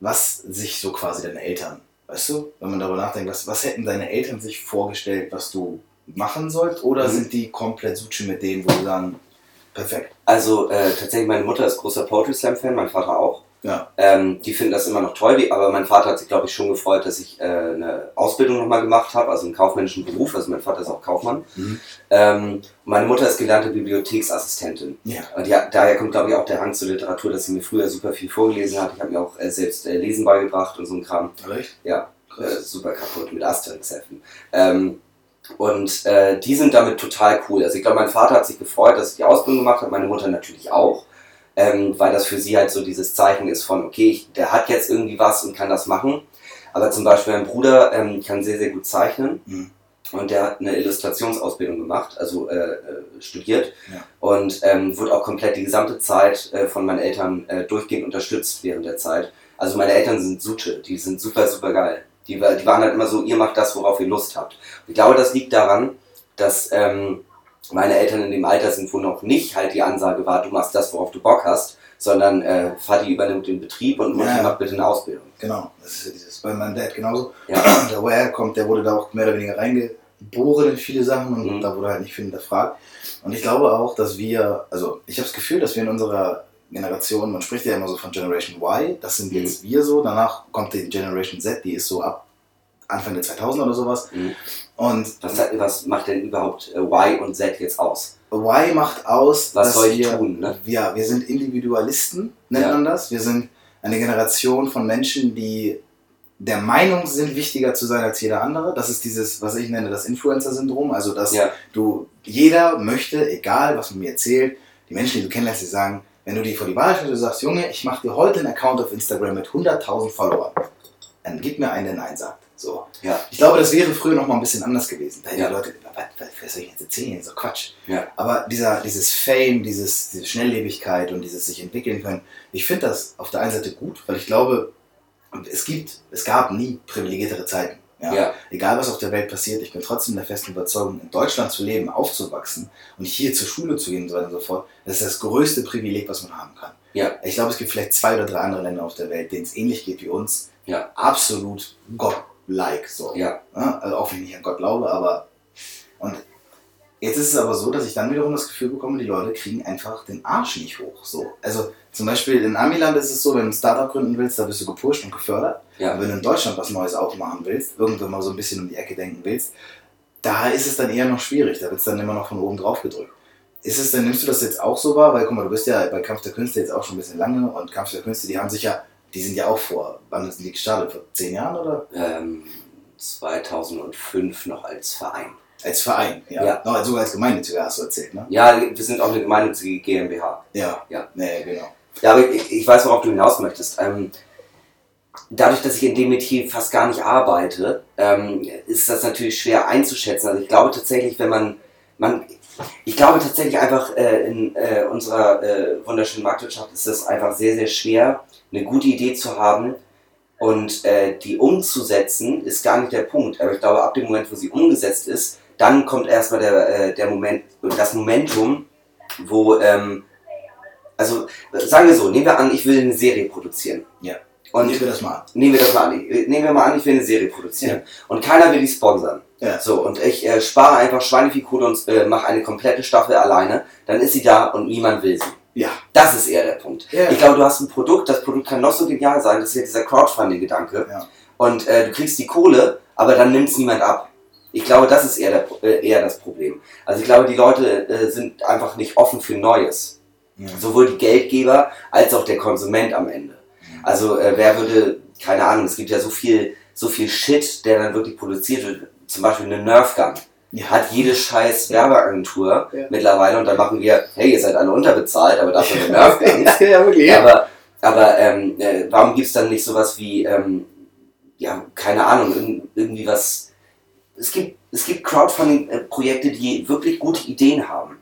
was sich so quasi deine Eltern, weißt du, wenn man darüber nachdenkt, was, was hätten deine Eltern sich vorgestellt, was du machen sollst, oder Mhm. sind die komplett Suche mit denen, wo sie sagen, perfekt. Also äh, tatsächlich, meine Mutter ist großer Poetry Slam Fan, mein Vater auch. Ja. Ähm, die finden das immer noch toll, wie- aber mein Vater hat sich, glaube ich, schon gefreut, dass ich äh, eine Ausbildung nochmal gemacht habe, also einen kaufmännischen Beruf. Also mein Vater ist auch Kaufmann. Mhm. Ähm, meine Mutter ist gelernte Bibliotheksassistentin. Ja. Und ja, daher kommt, glaube ich, auch der Hang zur Literatur, dass sie mir früher super viel vorgelesen hat. Ich habe mir auch äh, selbst äh, Lesen beigebracht und so ein Kram. Recht? Ja, äh, super kaputt mit Asterix-Heften. Ähm, und äh, die sind damit total cool. Also ich glaube, mein Vater hat sich gefreut, dass ich die Ausbildung gemacht habe, meine Mutter natürlich auch. Ähm, weil das für sie halt so dieses Zeichen ist von, okay, ich, der hat jetzt irgendwie was und kann das machen. Aber zum Beispiel mein Bruder ähm, kann sehr, sehr gut zeichnen. Mhm. Und der hat eine Illustrationsausbildung gemacht, also äh, äh, studiert. Ja. Und ähm, wurde auch komplett die gesamte Zeit äh, von meinen Eltern äh, durchgehend unterstützt während der Zeit. Also meine Eltern sind Sute, die sind super, super geil. Die, die waren halt immer so, ihr macht das, worauf ihr Lust habt. Und ich glaube, das liegt daran, dass ähm, meine Eltern in dem Alter sind, wo noch nicht halt die Ansage war, du machst das, worauf du Bock hast, sondern äh, Vati übernimmt den Betrieb und Mutti Ja. macht bitte eine Ausbildung. Genau, das ist ja dieses, bei meinem Dad genauso. Ja. Da wo er herkommt, der wurde da auch mehr oder weniger reingeboren in viele Sachen und Mhm. da wurde halt nicht viel hinterfragt. Und ich glaube auch, dass wir, also ich habe das Gefühl, dass wir in unserer Generation, man spricht ja immer so von Generation Y, das sind Mhm. jetzt wir so, danach kommt die Generation Z, die ist so ab Anfang der 2000 oder sowas. Mhm. Und Was, was macht denn überhaupt äh, Y und Z jetzt aus? Y macht aus, Was dass soll ich wir, tun, ne? ja, wir sind Individualisten, nennt Ja. man das. Wir sind eine Generation von Menschen, die der Meinung sind, wichtiger zu sein als jeder andere. Das ist dieses, was ich nenne, das Influencer-Syndrom. Also, dass Ja. du, jeder möchte, egal was man mir erzählt, die Menschen, die du kennenlernst, die sagen, wenn du die vor die Wahl stellst, du sagst, Junge, ich mache dir heute einen Account auf Instagram mit 100.000 Followern, dann gib mir einen, der Nein sagt. So. Ja. Ich glaube, das wäre früher noch mal ein bisschen anders gewesen. Da hätten Ja. die Leute, was, was, soll ich jetzt erzählen? So Quatsch. Ja. Aber dieser, dieses Fame, dieses, diese Schnelllebigkeit und dieses sich entwickeln können, ich finde das auf der einen Seite gut, weil ich glaube, es gibt, es gab nie privilegiertere Zeiten. Ja? Ja. Egal was auf der Welt passiert, ich bin trotzdem der festen Überzeugung, in Deutschland zu leben, aufzuwachsen und hier zur Schule zu gehen und so weiter und so fort, das ist das größte Privileg, was man haben kann. Ja. Ich glaube, es gibt vielleicht zwei oder drei andere Länder auf der Welt, denen es ähnlich geht wie uns. Ja. Absolut Gott-like. So. Ja. Also auch wenn ich nicht an Gott glaube, aber. Und jetzt ist es aber so, dass ich dann wiederum das Gefühl bekomme, die Leute kriegen einfach den Arsch nicht hoch. So. Also zum Beispiel in Amiland ist es so, wenn du ein Startup gründen willst, da wirst du gepusht und gefördert. Ja. Aber wenn du in Deutschland was Neues aufmachen willst, irgendwann mal so ein bisschen um die Ecke denken willst, da ist es dann eher noch schwierig. Da wird es dann immer noch von oben drauf gedrückt. Ist es denn, nimmst du das jetzt auch so wahr? Weil guck mal, du bist ja bei Kampf der Künste jetzt auch schon ein bisschen lange und Kampf der Künste, die haben sich ja, die sind ja auch vor, wann sind die gestartet? Vor zehn Jahren oder? Ähm, 2005 noch als Verein. Als Verein, ja. Ja. Noch, sogar als Gemeinnütziger hast du erzählt, ne? Ja, wir sind auch eine gemeinnützige GmbH. Ja. Ja. Nee, genau. Ja, aber ich, ich weiß, worauf du hinaus möchtest. Ähm, dadurch, dass ich in dem Metier fast gar nicht arbeite, ähm, ist das natürlich schwer einzuschätzen. Also ich glaube tatsächlich, wenn man, man ich glaube tatsächlich einfach äh, in äh, unserer äh, wunderschönen Marktwirtschaft ist es einfach sehr, sehr schwer, eine gute Idee zu haben und äh, die umzusetzen, ist gar nicht der Punkt. Aber ich glaube, ab dem Moment, wo sie umgesetzt ist, dann kommt erstmal der, äh, der Moment, das Momentum, wo, ähm, also sagen wir so, nehmen wir an, ich will eine Serie produzieren. Ja. Und Nehmen wir das mal an. nehmen wir das mal an. Ich- Nehmen wir mal an, ich will eine Serie produzieren. Und keiner will die sponsern. Ja. So, und ich äh, spare einfach Schweinevieh und äh, mache eine komplette Staffel alleine. Dann ist sie da und niemand will sie. Ja. Das ist eher der Punkt. Ja. Ich glaube, du hast ein Produkt, das Produkt kann noch so genial sein, das ist ja dieser Crowdfunding-Gedanke. Ja. Und äh, du kriegst die Kohle, aber dann nimmt es niemand ab. Ich glaube, das ist eher, der, äh, eher das Problem. Also ich glaube, die Leute äh, sind einfach nicht offen für Neues. Ja. Sowohl die Geldgeber als auch der Konsument am Ende. Also äh, wer würde, keine Ahnung, es gibt ja so viel, so viel Shit, der dann wirklich produziert wird. Zum Beispiel eine Nerf Gun. Ja. Hat jede scheiß Werbeagentur Ja. mittlerweile und dann machen wir, hey, ihr seid alle unterbezahlt, aber dafür Nerf <laughs> Gun. ja, wirklich. Ja. Aber, aber ähm, äh, warum gibt es dann nicht sowas wie, ähm, ja, keine Ahnung, irg- irgendwie was. Es gibt, es gibt Crowdfunding-Projekte, die wirklich gute Ideen haben.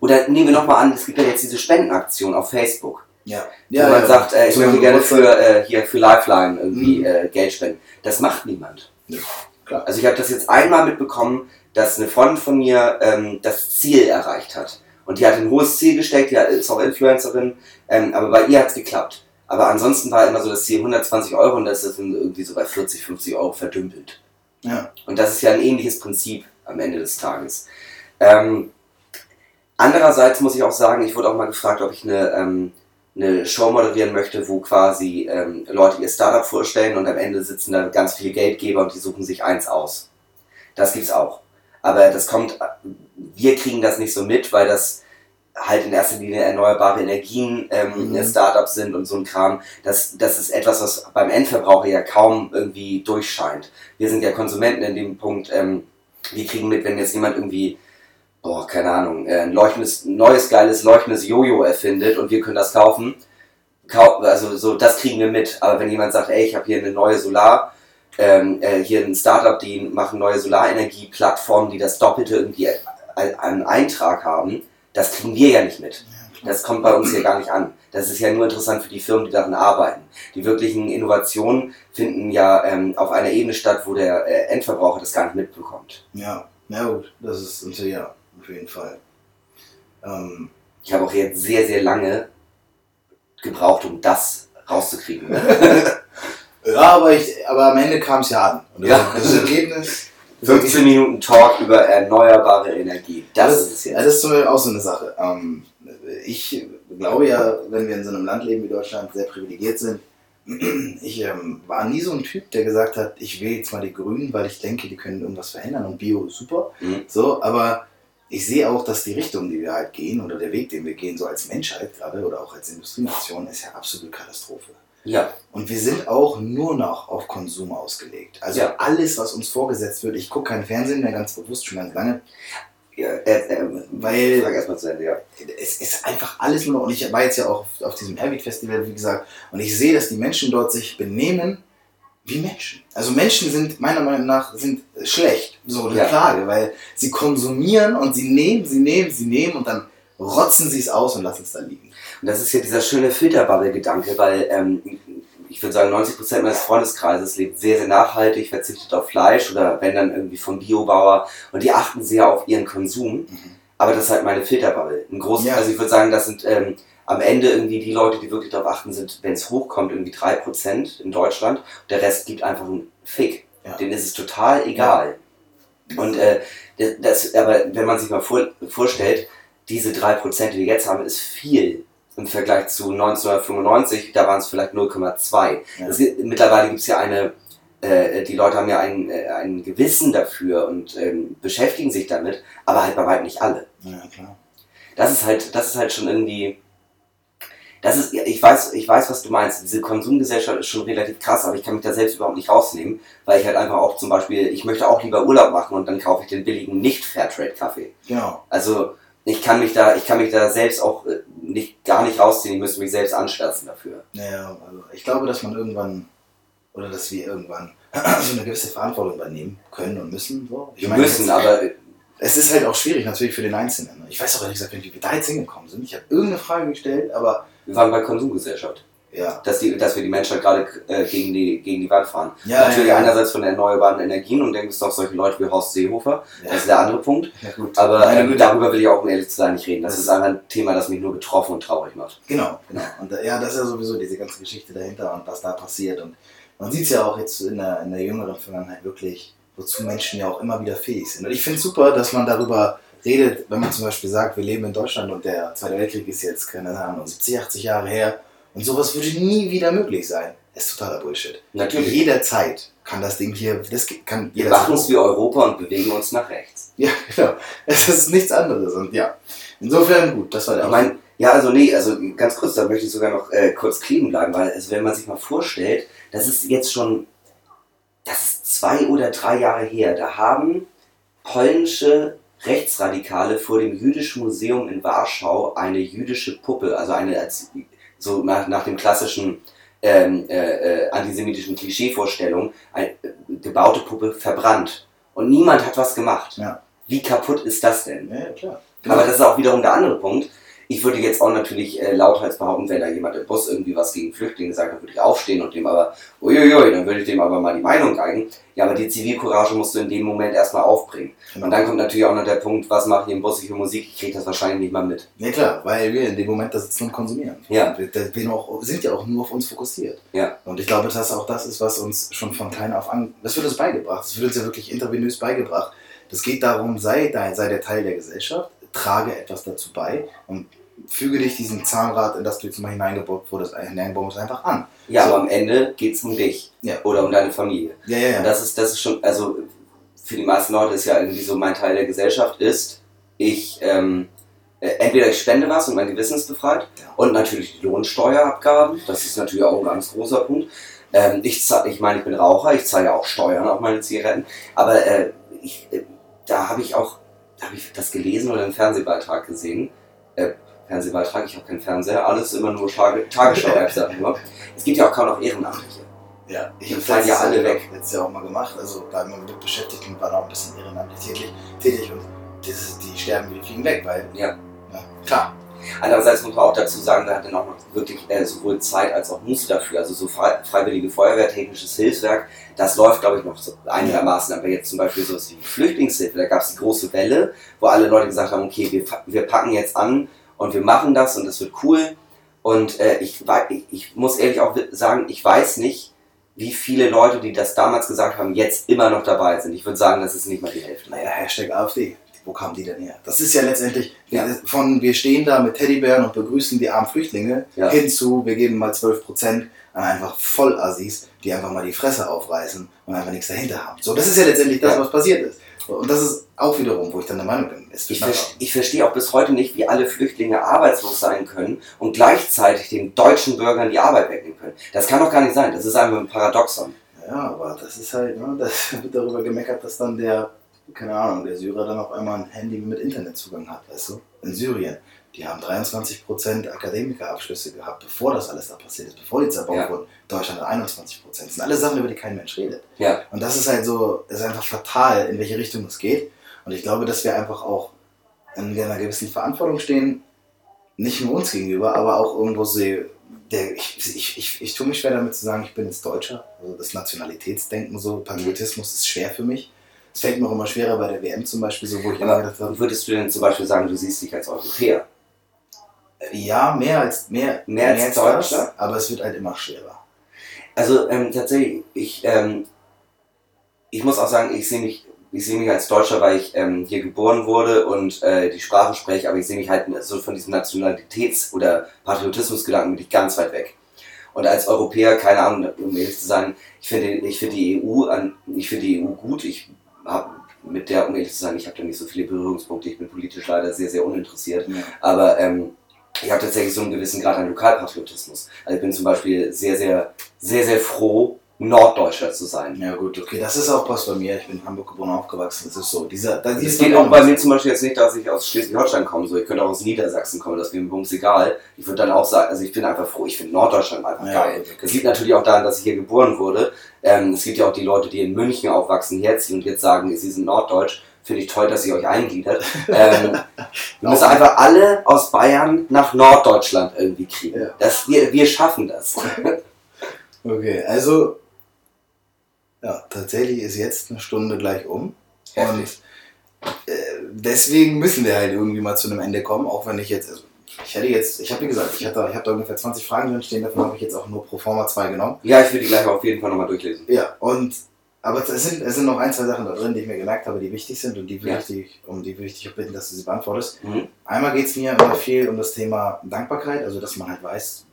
Oder nehmen wir nochmal an, es gibt ja jetzt diese Spendenaktion auf Facebook, Ja. wo man sagt, äh, ich möchte gerne für, äh, hier für Lifeline irgendwie Mhm. äh, Geld spenden. Das macht niemand. Ja, klar. Also ich habe das jetzt einmal mitbekommen, dass eine Freundin von mir ähm, das Ziel erreicht hat. Und die hat ein hohes Ziel gesteckt, die ist auch Influencerin, ähm, aber bei ihr hat es geklappt. Aber ansonsten war immer so das Ziel 120 Euro und das ist dann irgendwie so bei 40, 50 Euro verdümpelt. Ja. Und das ist ja ein ähnliches Prinzip am Ende des Tages. Ähm, andererseits muss ich auch sagen, ich wurde auch mal gefragt, ob ich eine, ähm, eine Show moderieren möchte, wo quasi ähm, Leute ihr Startup vorstellen und am Ende sitzen da ganz viele Geldgeber und die suchen sich eins aus. Das gibt's auch. Aber das kommt, wir kriegen das nicht so mit, weil das halt in erster Linie erneuerbare Energien ähm, Mhm. Startups sind und so ein Kram. Das, das ist etwas, was beim Endverbraucher ja kaum irgendwie durchscheint. Wir sind ja Konsumenten in dem Punkt, ähm, wir kriegen mit, wenn jetzt jemand irgendwie, boah, keine Ahnung, äh, ein leuchtendes, neues, geiles, leuchtendes Jojo erfindet und wir können das kaufen. Kau also so, das kriegen wir mit. Aber wenn jemand sagt, ey, ich habe hier eine neue Solar, ähm, äh, hier ein Startup, die machen neue Solarenergie-Plattformen, die das Doppelte irgendwie an an Eintrag haben, das kriegen wir ja nicht mit. Das kommt bei uns hier gar nicht an. Das ist ja nur interessant für die Firmen, die daran arbeiten. Die wirklichen Innovationen finden ja ähm, auf einer Ebene statt, wo der äh, Endverbraucher das gar nicht mitbekommt. Ja, na gut, das ist natürlich ja, auf jeden Fall. Ähm, Ich habe auch jetzt sehr, sehr lange gebraucht, um das rauszukriegen. <laughs> Ja, aber, ich, aber am Ende kam es ja an. Und das, Ja. das Ergebnis. <laughs> 15 Minuten Talk über erneuerbare Energie. Das, Das, ist es jetzt. das ist zum Beispiel auch so eine Sache. Ähm, ich glaube ja, wenn wir in so einem Land leben wie Deutschland, sehr privilegiert sind. <clears throat> Ich ähm, war nie so ein Typ, der gesagt hat, ich wähle jetzt mal die Grünen, weil ich denke, die können irgendwas verändern und Bio ist super. Mhm. So, aber ich sehe auch, dass die Richtung, die wir halt gehen oder der Weg, den wir gehen, so als Menschheit gerade oder auch als Industrienation, ist ja absolute Katastrophe. Ja, Und wir sind auch nur noch auf Konsum ausgelegt. Also Ja. alles, was uns vorgesetzt wird, ich gucke keinen Fernsehen mehr, ganz bewusst schon ganz lange, ja äh, äh, Weil- Sag erstmal zu Ende, ja. es ist einfach alles nur noch, und ich war jetzt ja auch auf, auf diesem Airbeat Festival, wie gesagt, und ich sehe, dass die Menschen dort sich benehmen wie Menschen. Also Menschen sind meiner Meinung nach sind schlecht, so eine Ja. Klage, weil sie konsumieren und sie nehmen, sie nehmen, sie nehmen und dann rotzen sie es aus und lassen es da liegen. Und das ist ja dieser schöne Filterbubble-Gedanke, weil ähm, ich würde sagen, 90% meines Freundeskreises lebt sehr, sehr nachhaltig, verzichtet auf Fleisch oder wenn dann irgendwie vom Biobauer und die achten sehr auf ihren Konsum. Aber das ist halt meine Filterbubble. Ein großes, Ja. also ich würde sagen, das sind ähm, am Ende irgendwie die Leute, die wirklich darauf achten, sind, wenn es hochkommt, irgendwie 3% in Deutschland. Der Rest gibt einfach einen Fick. Ja. Denen ist es total egal. Und äh, das, aber wenn man sich mal vor, vorstellt, diese 3%, die wir jetzt haben, ist viel im Vergleich zu 1995, da waren es vielleicht 0,2. Ja. Mittlerweile gibt es ja eine, äh, die Leute haben ja ein, äh, ein Gewissen dafür und ähm, beschäftigen sich damit, aber halt bei weitem nicht alle. Ja, klar. Das ist halt, das ist halt schon irgendwie. Das ist, ich weiß, ich weiß, was du meinst. Diese Konsumgesellschaft ist schon relativ krass, aber ich kann mich da selbst überhaupt nicht rausnehmen, weil ich halt einfach auch zum Beispiel, ich möchte auch lieber Urlaub machen und dann kaufe ich den billigen Nicht-Fairtrade-Kaffee. Genau. Also ich kann mich da, ich kann mich da selbst auch äh, nicht, gar nicht rausziehen. Ich müsste mich selbst anschwärzen dafür. Naja, also ich glaube, dass man irgendwann oder dass wir irgendwann <clears throat> so eine gewisse Verantwortung übernehmen können und müssen. So. Ich Wir meine, müssen, jetzt- aber äh, Es ist halt auch schwierig natürlich für den Einzelnen. ne? Ich weiß auch ehrlich gesagt nicht, wie wir da jetzt hingekommen sind. Ich habe irgendeine Frage gestellt, aber wir waren bei Konsumgesellschaft. ja. Dass, die, dass wir die Menschheit gerade äh, gegen, die, gegen die Wand fahren. Ja, Natürlich ja, einerseits von erneuerbaren Energien und denkst du auf solche Leute wie Horst Seehofer. Das ist der andere Punkt. Aber ähm, darüber will ich auch, um ehrlich zu sein, nicht reden. Das Das ist einfach ein Thema, das mich nur betroffen und traurig macht. Genau, genau. Und äh, ja, das ist ja sowieso diese ganze Geschichte dahinter und was da passiert. Und man sieht es ja auch jetzt in der, in der jüngeren Vergangenheit wirklich, wozu Menschen ja auch immer wieder fähig sind. Und ich finde es super, dass man darüber redet, wenn man zum Beispiel sagt, wir leben in Deutschland und der Zweite Weltkrieg ist jetzt, keine Ahnung, 70, 80 Jahre her und sowas würde nie wieder möglich sein. Das ist totaler Bullshit. Natürlich. Jederzeit kann das Ding hier, das kann Wir jederzeit. machen es wie Europa und bewegen uns nach rechts. Ja, <laughs> genau. Es ist nichts anderes. Und ja, insofern gut, das war der Ich meine, ja, also nee, also ganz kurz, da möchte ich sogar noch äh, kurz kleben bleiben, weil also wenn man sich mal vorstellt, das ist jetzt schon, das ist zwei oder drei Jahre her, da haben polnische Rechtsradikale vor dem Jüdischen Museum in Warschau eine jüdische Puppe, also eine als, so nach, nach dem klassischen ähm, äh, äh, antisemitischen Klischeevorstellung, eine äh, gebaute Puppe verbrannt. Und niemand hat was gemacht. Ja. Wie kaputt ist das denn? Ja, klar. Aber das ist auch wiederum der andere Punkt. Ich würde jetzt auch natürlich äh, lauthals behaupten, wenn da jemand im Bus irgendwie was gegen Flüchtlinge sagt, dann würde ich aufstehen und dem aber, uiuiui, dann würde ich dem aber mal die Meinung geigen. Ja, aber die Zivilcourage musst du in dem Moment erstmal aufbringen. Genau. Und dann kommt natürlich auch noch der Punkt, was mache ich im Bus ich für Musik? Ich kriege das wahrscheinlich nicht mal mit. Ja klar, weil wir in dem Moment da sitzen und konsumieren. Ja. Wir, wir sind auch, sind ja auch nur auf uns fokussiert. Ja. Und ich glaube, dass auch das ist, was uns schon von klein auf an, das wird uns beigebracht. Das wird uns ja wirklich intravenös beigebracht. Das geht darum, sei, dein, sei der Teil der Gesellschaft, trage etwas dazu bei. Und füge dich diesem Zahnrad, in das du jetzt mal hineingebaut wurdest, ist, einfach an. Ja, So. aber am Ende geht es um dich Ja. oder um deine Familie. Ja, ja, ja. Und das ist, das ist schon, also für die meisten Leute ist ja irgendwie so mein Teil der Gesellschaft ist, ich, ähm, äh, entweder ich spende was und mein Gewissen ist befreit Ja. und natürlich die Lohnsteuerabgaben, das ist natürlich auch ein ganz großer Punkt. Ähm, ich, zahl- ich meine, ich bin Raucher, ich zahle ja auch Steuern auf meine Zigaretten, aber äh, ich, äh, da habe ich auch, da habe ich das gelesen oder einen Fernsehbeitrag gesehen. Äh, Fernsehbeitrag, ich habe keinen Fernseher, alles immer nur Tage, Tagesschau-App, sag ich nur. Es gibt ja auch kaum noch Ehrenamtliche. Ja, ich habe fallen ja alle weg. Letztes Jahr auch mal gemacht. Also bleiben wir mit Beschäftigten, war auch ein bisschen ehrenamtlich tätig, tätig und das, die sterben die fliegen weg, weil. Ja. ja klar. Andererseits muss man auch dazu sagen, da hat auch noch wirklich äh, sowohl Zeit als auch Muße dafür. Also so frei, freiwillige Feuerwehr, technisches Hilfswerk, das läuft glaube ich noch so einigermaßen. Aber jetzt zum Beispiel so wie Flüchtlingshilfe, da gab es die große Welle, wo alle Leute gesagt haben, okay, wir, wir packen jetzt an und wir machen das und das wird cool. Und äh, ich, ich, ich muss ehrlich auch sagen, ich weiß nicht, wie viele Leute, die das damals gesagt haben, jetzt immer noch dabei sind. Ich würde sagen, das ist nicht mal die Hälfte. Naja, Hashtag AfD. Wo kamen die denn her? Das ist ja letztendlich Ja. von wir stehen da mit Teddybären und begrüßen die armen Flüchtlinge Ja. hinzu, wir geben mal 12% an einfach Vollassis, die einfach mal die Fresse aufreißen und einfach nichts dahinter haben. So, das ist ja letztendlich das, Ja. was passiert ist. Und das ist auch wiederum, wo ich dann der Meinung bin, Ich, nachher- ver ich verstehe auch bis heute nicht, wie alle Flüchtlinge arbeitslos sein können und gleichzeitig den deutschen Bürgern die Arbeit wegnehmen können. Das kann doch gar nicht sein. Das ist einfach ein Paradoxon. Ja, aber das ist halt, ne, <laughs> das wird darüber gemeckert, dass dann der, keine Ahnung, der Syrer dann auf einmal ein Handy mit Internetzugang hat, weißt du? In Syrien. Die haben 23% Akademikerabschlüsse gehabt, bevor das alles da passiert ist, bevor die zerbaut Ja. wurden. Deutschland hat 21%. Das sind alles Sachen, über die kein Mensch redet. Ja. Und das ist halt so, ist einfach fatal, in welche Richtung es geht. Und ich glaube, dass wir einfach auch in einer gewissen Verantwortung stehen, nicht nur uns gegenüber, aber auch irgendwo sehe, der, ich, ich, ich, ich tue mich schwer damit zu sagen, ich bin jetzt Deutscher. Also das Nationalitätsdenken, so Patriotismus ist schwer für mich. Es fällt mir auch immer schwerer bei der WM zum Beispiel, so wo ich immer gedacht habe, Würdest du denn zum Beispiel sagen, du siehst dich als Europäer? ja, mehr als mehr, Mehr als das, Deutscher? aber es wird halt immer schwerer. Also ähm, tatsächlich, ich, ähm, ich muss auch sagen, ich sehe mich, ich sehe mich als Deutscher, weil ich ähm, hier geboren wurde und äh, die Sprache spreche, aber ich sehe mich halt so von diesem Nationalitäts- oder Patriotismusgedanken bin ich ganz weit weg. Und als Europäer, keine Ahnung, um ehrlich zu sein, ich finde, ich finde die EU an, ich finde die EU gut. Ich mit der, um ehrlich zu sein, ich habe da nicht so viele Berührungspunkte. Ich bin politisch leider sehr, sehr uninteressiert. Ja. Aber ähm, ich habe tatsächlich so einen gewissen Grad an Lokalpatriotismus. Also ich bin zum Beispiel sehr, sehr, sehr, sehr froh, Norddeutscher zu sein. Ja gut, okay, das ist auch was bei mir. Ich bin in Hamburg geboren und aufgewachsen. Das ist so. Dieser, da, Es dieses geht auch bei mir zum Beispiel jetzt nicht, dass ich aus Schleswig-Holstein komme, so ich könnte auch aus Niedersachsen kommen, das wäre mir bums egal. Ich würde dann auch sagen, also ich bin einfach froh, ich finde Norddeutschland einfach Ja, geil. Das liegt natürlich auch daran, dass ich hier geboren wurde. Ähm, es gibt ja auch die Leute, die in München aufwachsen, herziehen und jetzt sagen, sie sind Norddeutsch. Finde ich toll, dass ihr euch eingliedert. <laughs> Ähm, wir müssen einfach alle aus Bayern nach Norddeutschland irgendwie kriegen. Ja. Das, wir, wir schaffen das. <laughs> Okay, also ja, tatsächlich ist jetzt eine Stunde gleich um. Und Heftig. äh, deswegen müssen wir halt irgendwie mal zu einem Ende kommen, auch wenn ich jetzt, also ich hätte jetzt, ich habe wie gesagt, ich, hatte, ich habe da ungefähr 20 Fragen drin stehen, davon habe ich jetzt auch nur pro forma 2 genommen. Ja, ich würde die gleich auf jeden Fall nochmal durchlesen. Ja, und aber es sind, es sind noch ein, zwei Sachen da drin, die ich mir gemerkt habe, die wichtig sind und die will Ja. ich dich, um die will ich dich auch bitten, dass du sie beantwortest. Mhm. Einmal geht es mir immer viel um das Thema Dankbarkeit, also dass man halt weiß,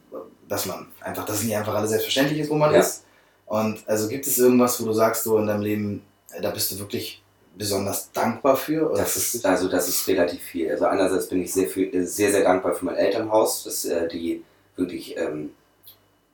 dass man einfach, dass es nicht einfach alles selbstverständlich ist, wo man Ja. ist. Und also gibt es irgendwas, wo du sagst, so in deinem Leben, äh, da bist du wirklich besonders dankbar für? Das ist, also das ist relativ viel. Also einerseits bin ich sehr, viel, äh, sehr, sehr dankbar für mein Elternhaus, dass äh, die wirklich ähm,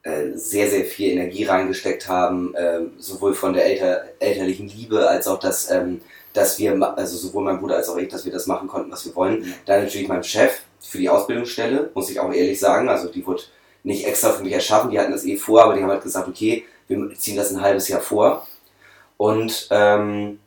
äh, sehr, sehr viel Energie reingesteckt haben, ähm, sowohl von der Elter, elterlichen Liebe als auch, dass, ähm, dass wir, also sowohl mein Bruder als auch ich, dass wir das machen konnten, was wir wollen. Ja. Dann natürlich mein Chef für die Ausbildungsstelle, muss ich auch ehrlich sagen. Also die wurde nicht extra für mich erschaffen, die hatten das eh vor, aber die haben halt gesagt, okay, wir ziehen das ein halbes Jahr vor. Und ähm,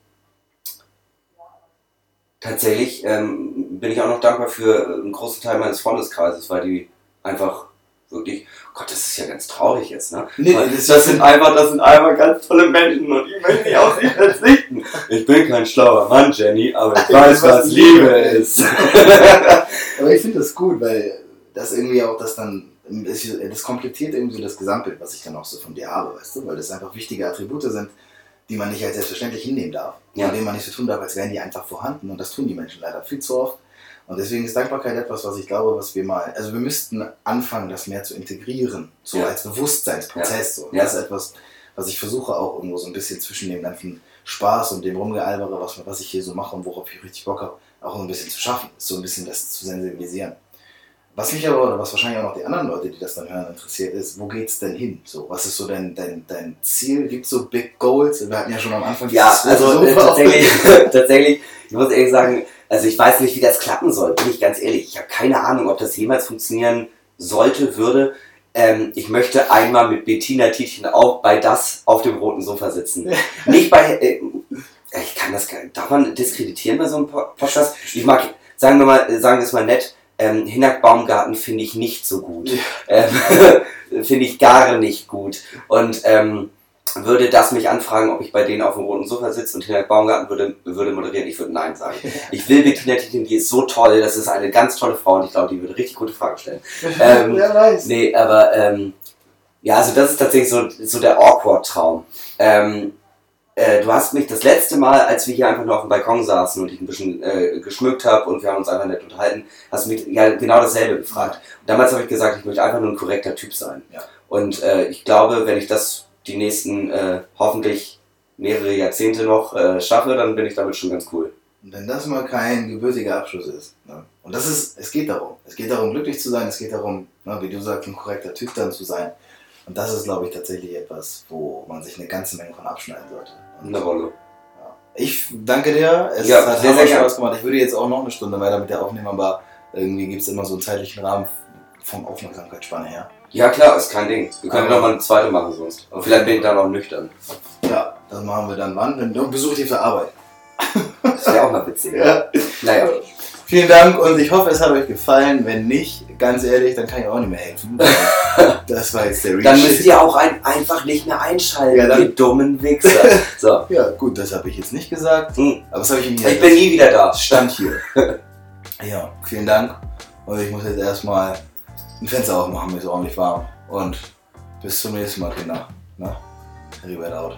tatsächlich ähm, bin ich auch noch dankbar für einen großen Teil meines Freundeskreises, weil die einfach wirklich, Gott, das ist ja ganz traurig jetzt, ne? Nee, das- das, sind einfach, das sind einfach ganz tolle Menschen und ich möchte nicht auf sie verzichten. Ich bin kein schlauer Mann, Jenny, aber ich <laughs> weiß, was Liebe ist. <laughs> Aber ich finde das gut, weil das irgendwie auch das dann, das komplettiert irgendwie so das Gesamtbild, was ich dann auch so von dir habe, weißt du, weil das einfach wichtige Attribute sind, die man nicht als selbstverständlich hinnehmen darf, Ja. denen man nicht so tun darf, als wären die einfach vorhanden und das tun die Menschen leider viel zu oft. Und deswegen ist Dankbarkeit etwas, was ich glaube, was wir mal, also wir müssten anfangen, das mehr zu integrieren, so Ja. als Bewusstseinsprozess. So. Und Ja. Das ist etwas, was ich versuche auch irgendwo so ein bisschen zwischen dem ganzen Spaß und dem Rumgealbere, was, was ich hier so mache und worauf ich richtig Bock habe, auch ein bisschen zu schaffen, so ein bisschen das zu sensibilisieren. Was mich aber, oder was wahrscheinlich auch noch die anderen Leute, die das dann hören, interessiert, ist, wo geht's denn hin? So, was ist so dein, dein, dein Ziel? Gibt es so Big Goals? Wir hatten ja schon am Anfang Ja, also äh, <laughs> tatsächlich, <laughs> tatsächlich, ich muss ehrlich sagen, also ich weiß nicht, wie das klappen soll, bin ich ganz ehrlich. Ich habe keine Ahnung, ob das jemals funktionieren sollte, würde. Ähm, ich möchte einmal mit Bettina Tietjen auch bei das auf dem roten Sofa sitzen. <laughs> Nicht bei, äh, ich kann das, gar- darf man diskreditieren bei so einem Po- Podcast? Ich mag, sagen wir mal, sagen wir es mal nett, ähm, Hinak Baumgarten finde ich nicht so gut. Ähm, <laughs> finde ich gar nicht gut. Und ähm, würde das mich anfragen, ob ich bei denen auf dem roten Sofa sitze und Hinak Baumgarten würde, würde moderieren, ich würde Nein sagen. <laughs> Ich will Bettina Tietjen, die ist so toll, das ist eine ganz tolle Frau und ich glaube, die würde richtig gute Fragen stellen. ähm, <laughs> Wer weiß. Nee, aber ähm, ja, also das ist tatsächlich so, so der Awkward-Traum. Ähm, äh, du hast mich das letzte Mal, als wir hier einfach nur auf dem Balkon saßen und ich ein bisschen äh, geschmückt habe und wir haben uns einfach nett unterhalten, hast du mich ja genau dasselbe gefragt. Und damals habe ich gesagt, ich möchte einfach nur ein korrekter Typ sein. Ja. Und äh, ich glaube, wenn ich das die nächsten äh, hoffentlich mehrere Jahrzehnte noch äh, schaffe, dann bin ich damit schon ganz cool. Und wenn das mal kein gebürtiger Abschluss ist. Ne? Und das ist, es geht darum. Es geht darum, glücklich zu sein, es geht darum, ne, wie du sagst, ein korrekter Typ dann zu sein. Und das ist, glaube ich, tatsächlich etwas, wo man sich eine ganze Menge von abschneiden sollte. Und, Eine Rolle. ja. Ich danke dir. Es Ja, hat sehr, sehr. Spaß gemacht. Ich würde jetzt auch noch eine Stunde weiter mit dir aufnehmen, aber irgendwie gibt es immer so einen zeitlichen Rahmen vom Aufmerksamkeitsspanne her. Ja klar, ist kein Ding. Wir können Aber- noch mal eine zweite machen sonst. Aber vielleicht bin ich dann auch nüchtern. Ja, das machen wir dann wann? Dann besuche ich dich für Arbeit. Das wäre auch mal witzig. Ja. Naja. Vielen Dank und ich hoffe, es hat euch gefallen. Wenn nicht, ganz ehrlich, dann kann ich auch nicht mehr helfen. <laughs> Das war jetzt der Dann Real müsst ihr auch ein, einfach nicht mehr einschalten, Ja, dann- ihr dummen Wichser. <laughs> So. Ja, gut, das habe ich jetzt nicht gesagt. Hm. Aber das habe ich hier. Ich bin nie wieder da. stand hier. <laughs> ja, vielen Dank. Und ich muss jetzt erstmal ein Fenster aufmachen, mir ist ordentlich warm. Und bis zum nächsten Mal, Kinder. Na? Out.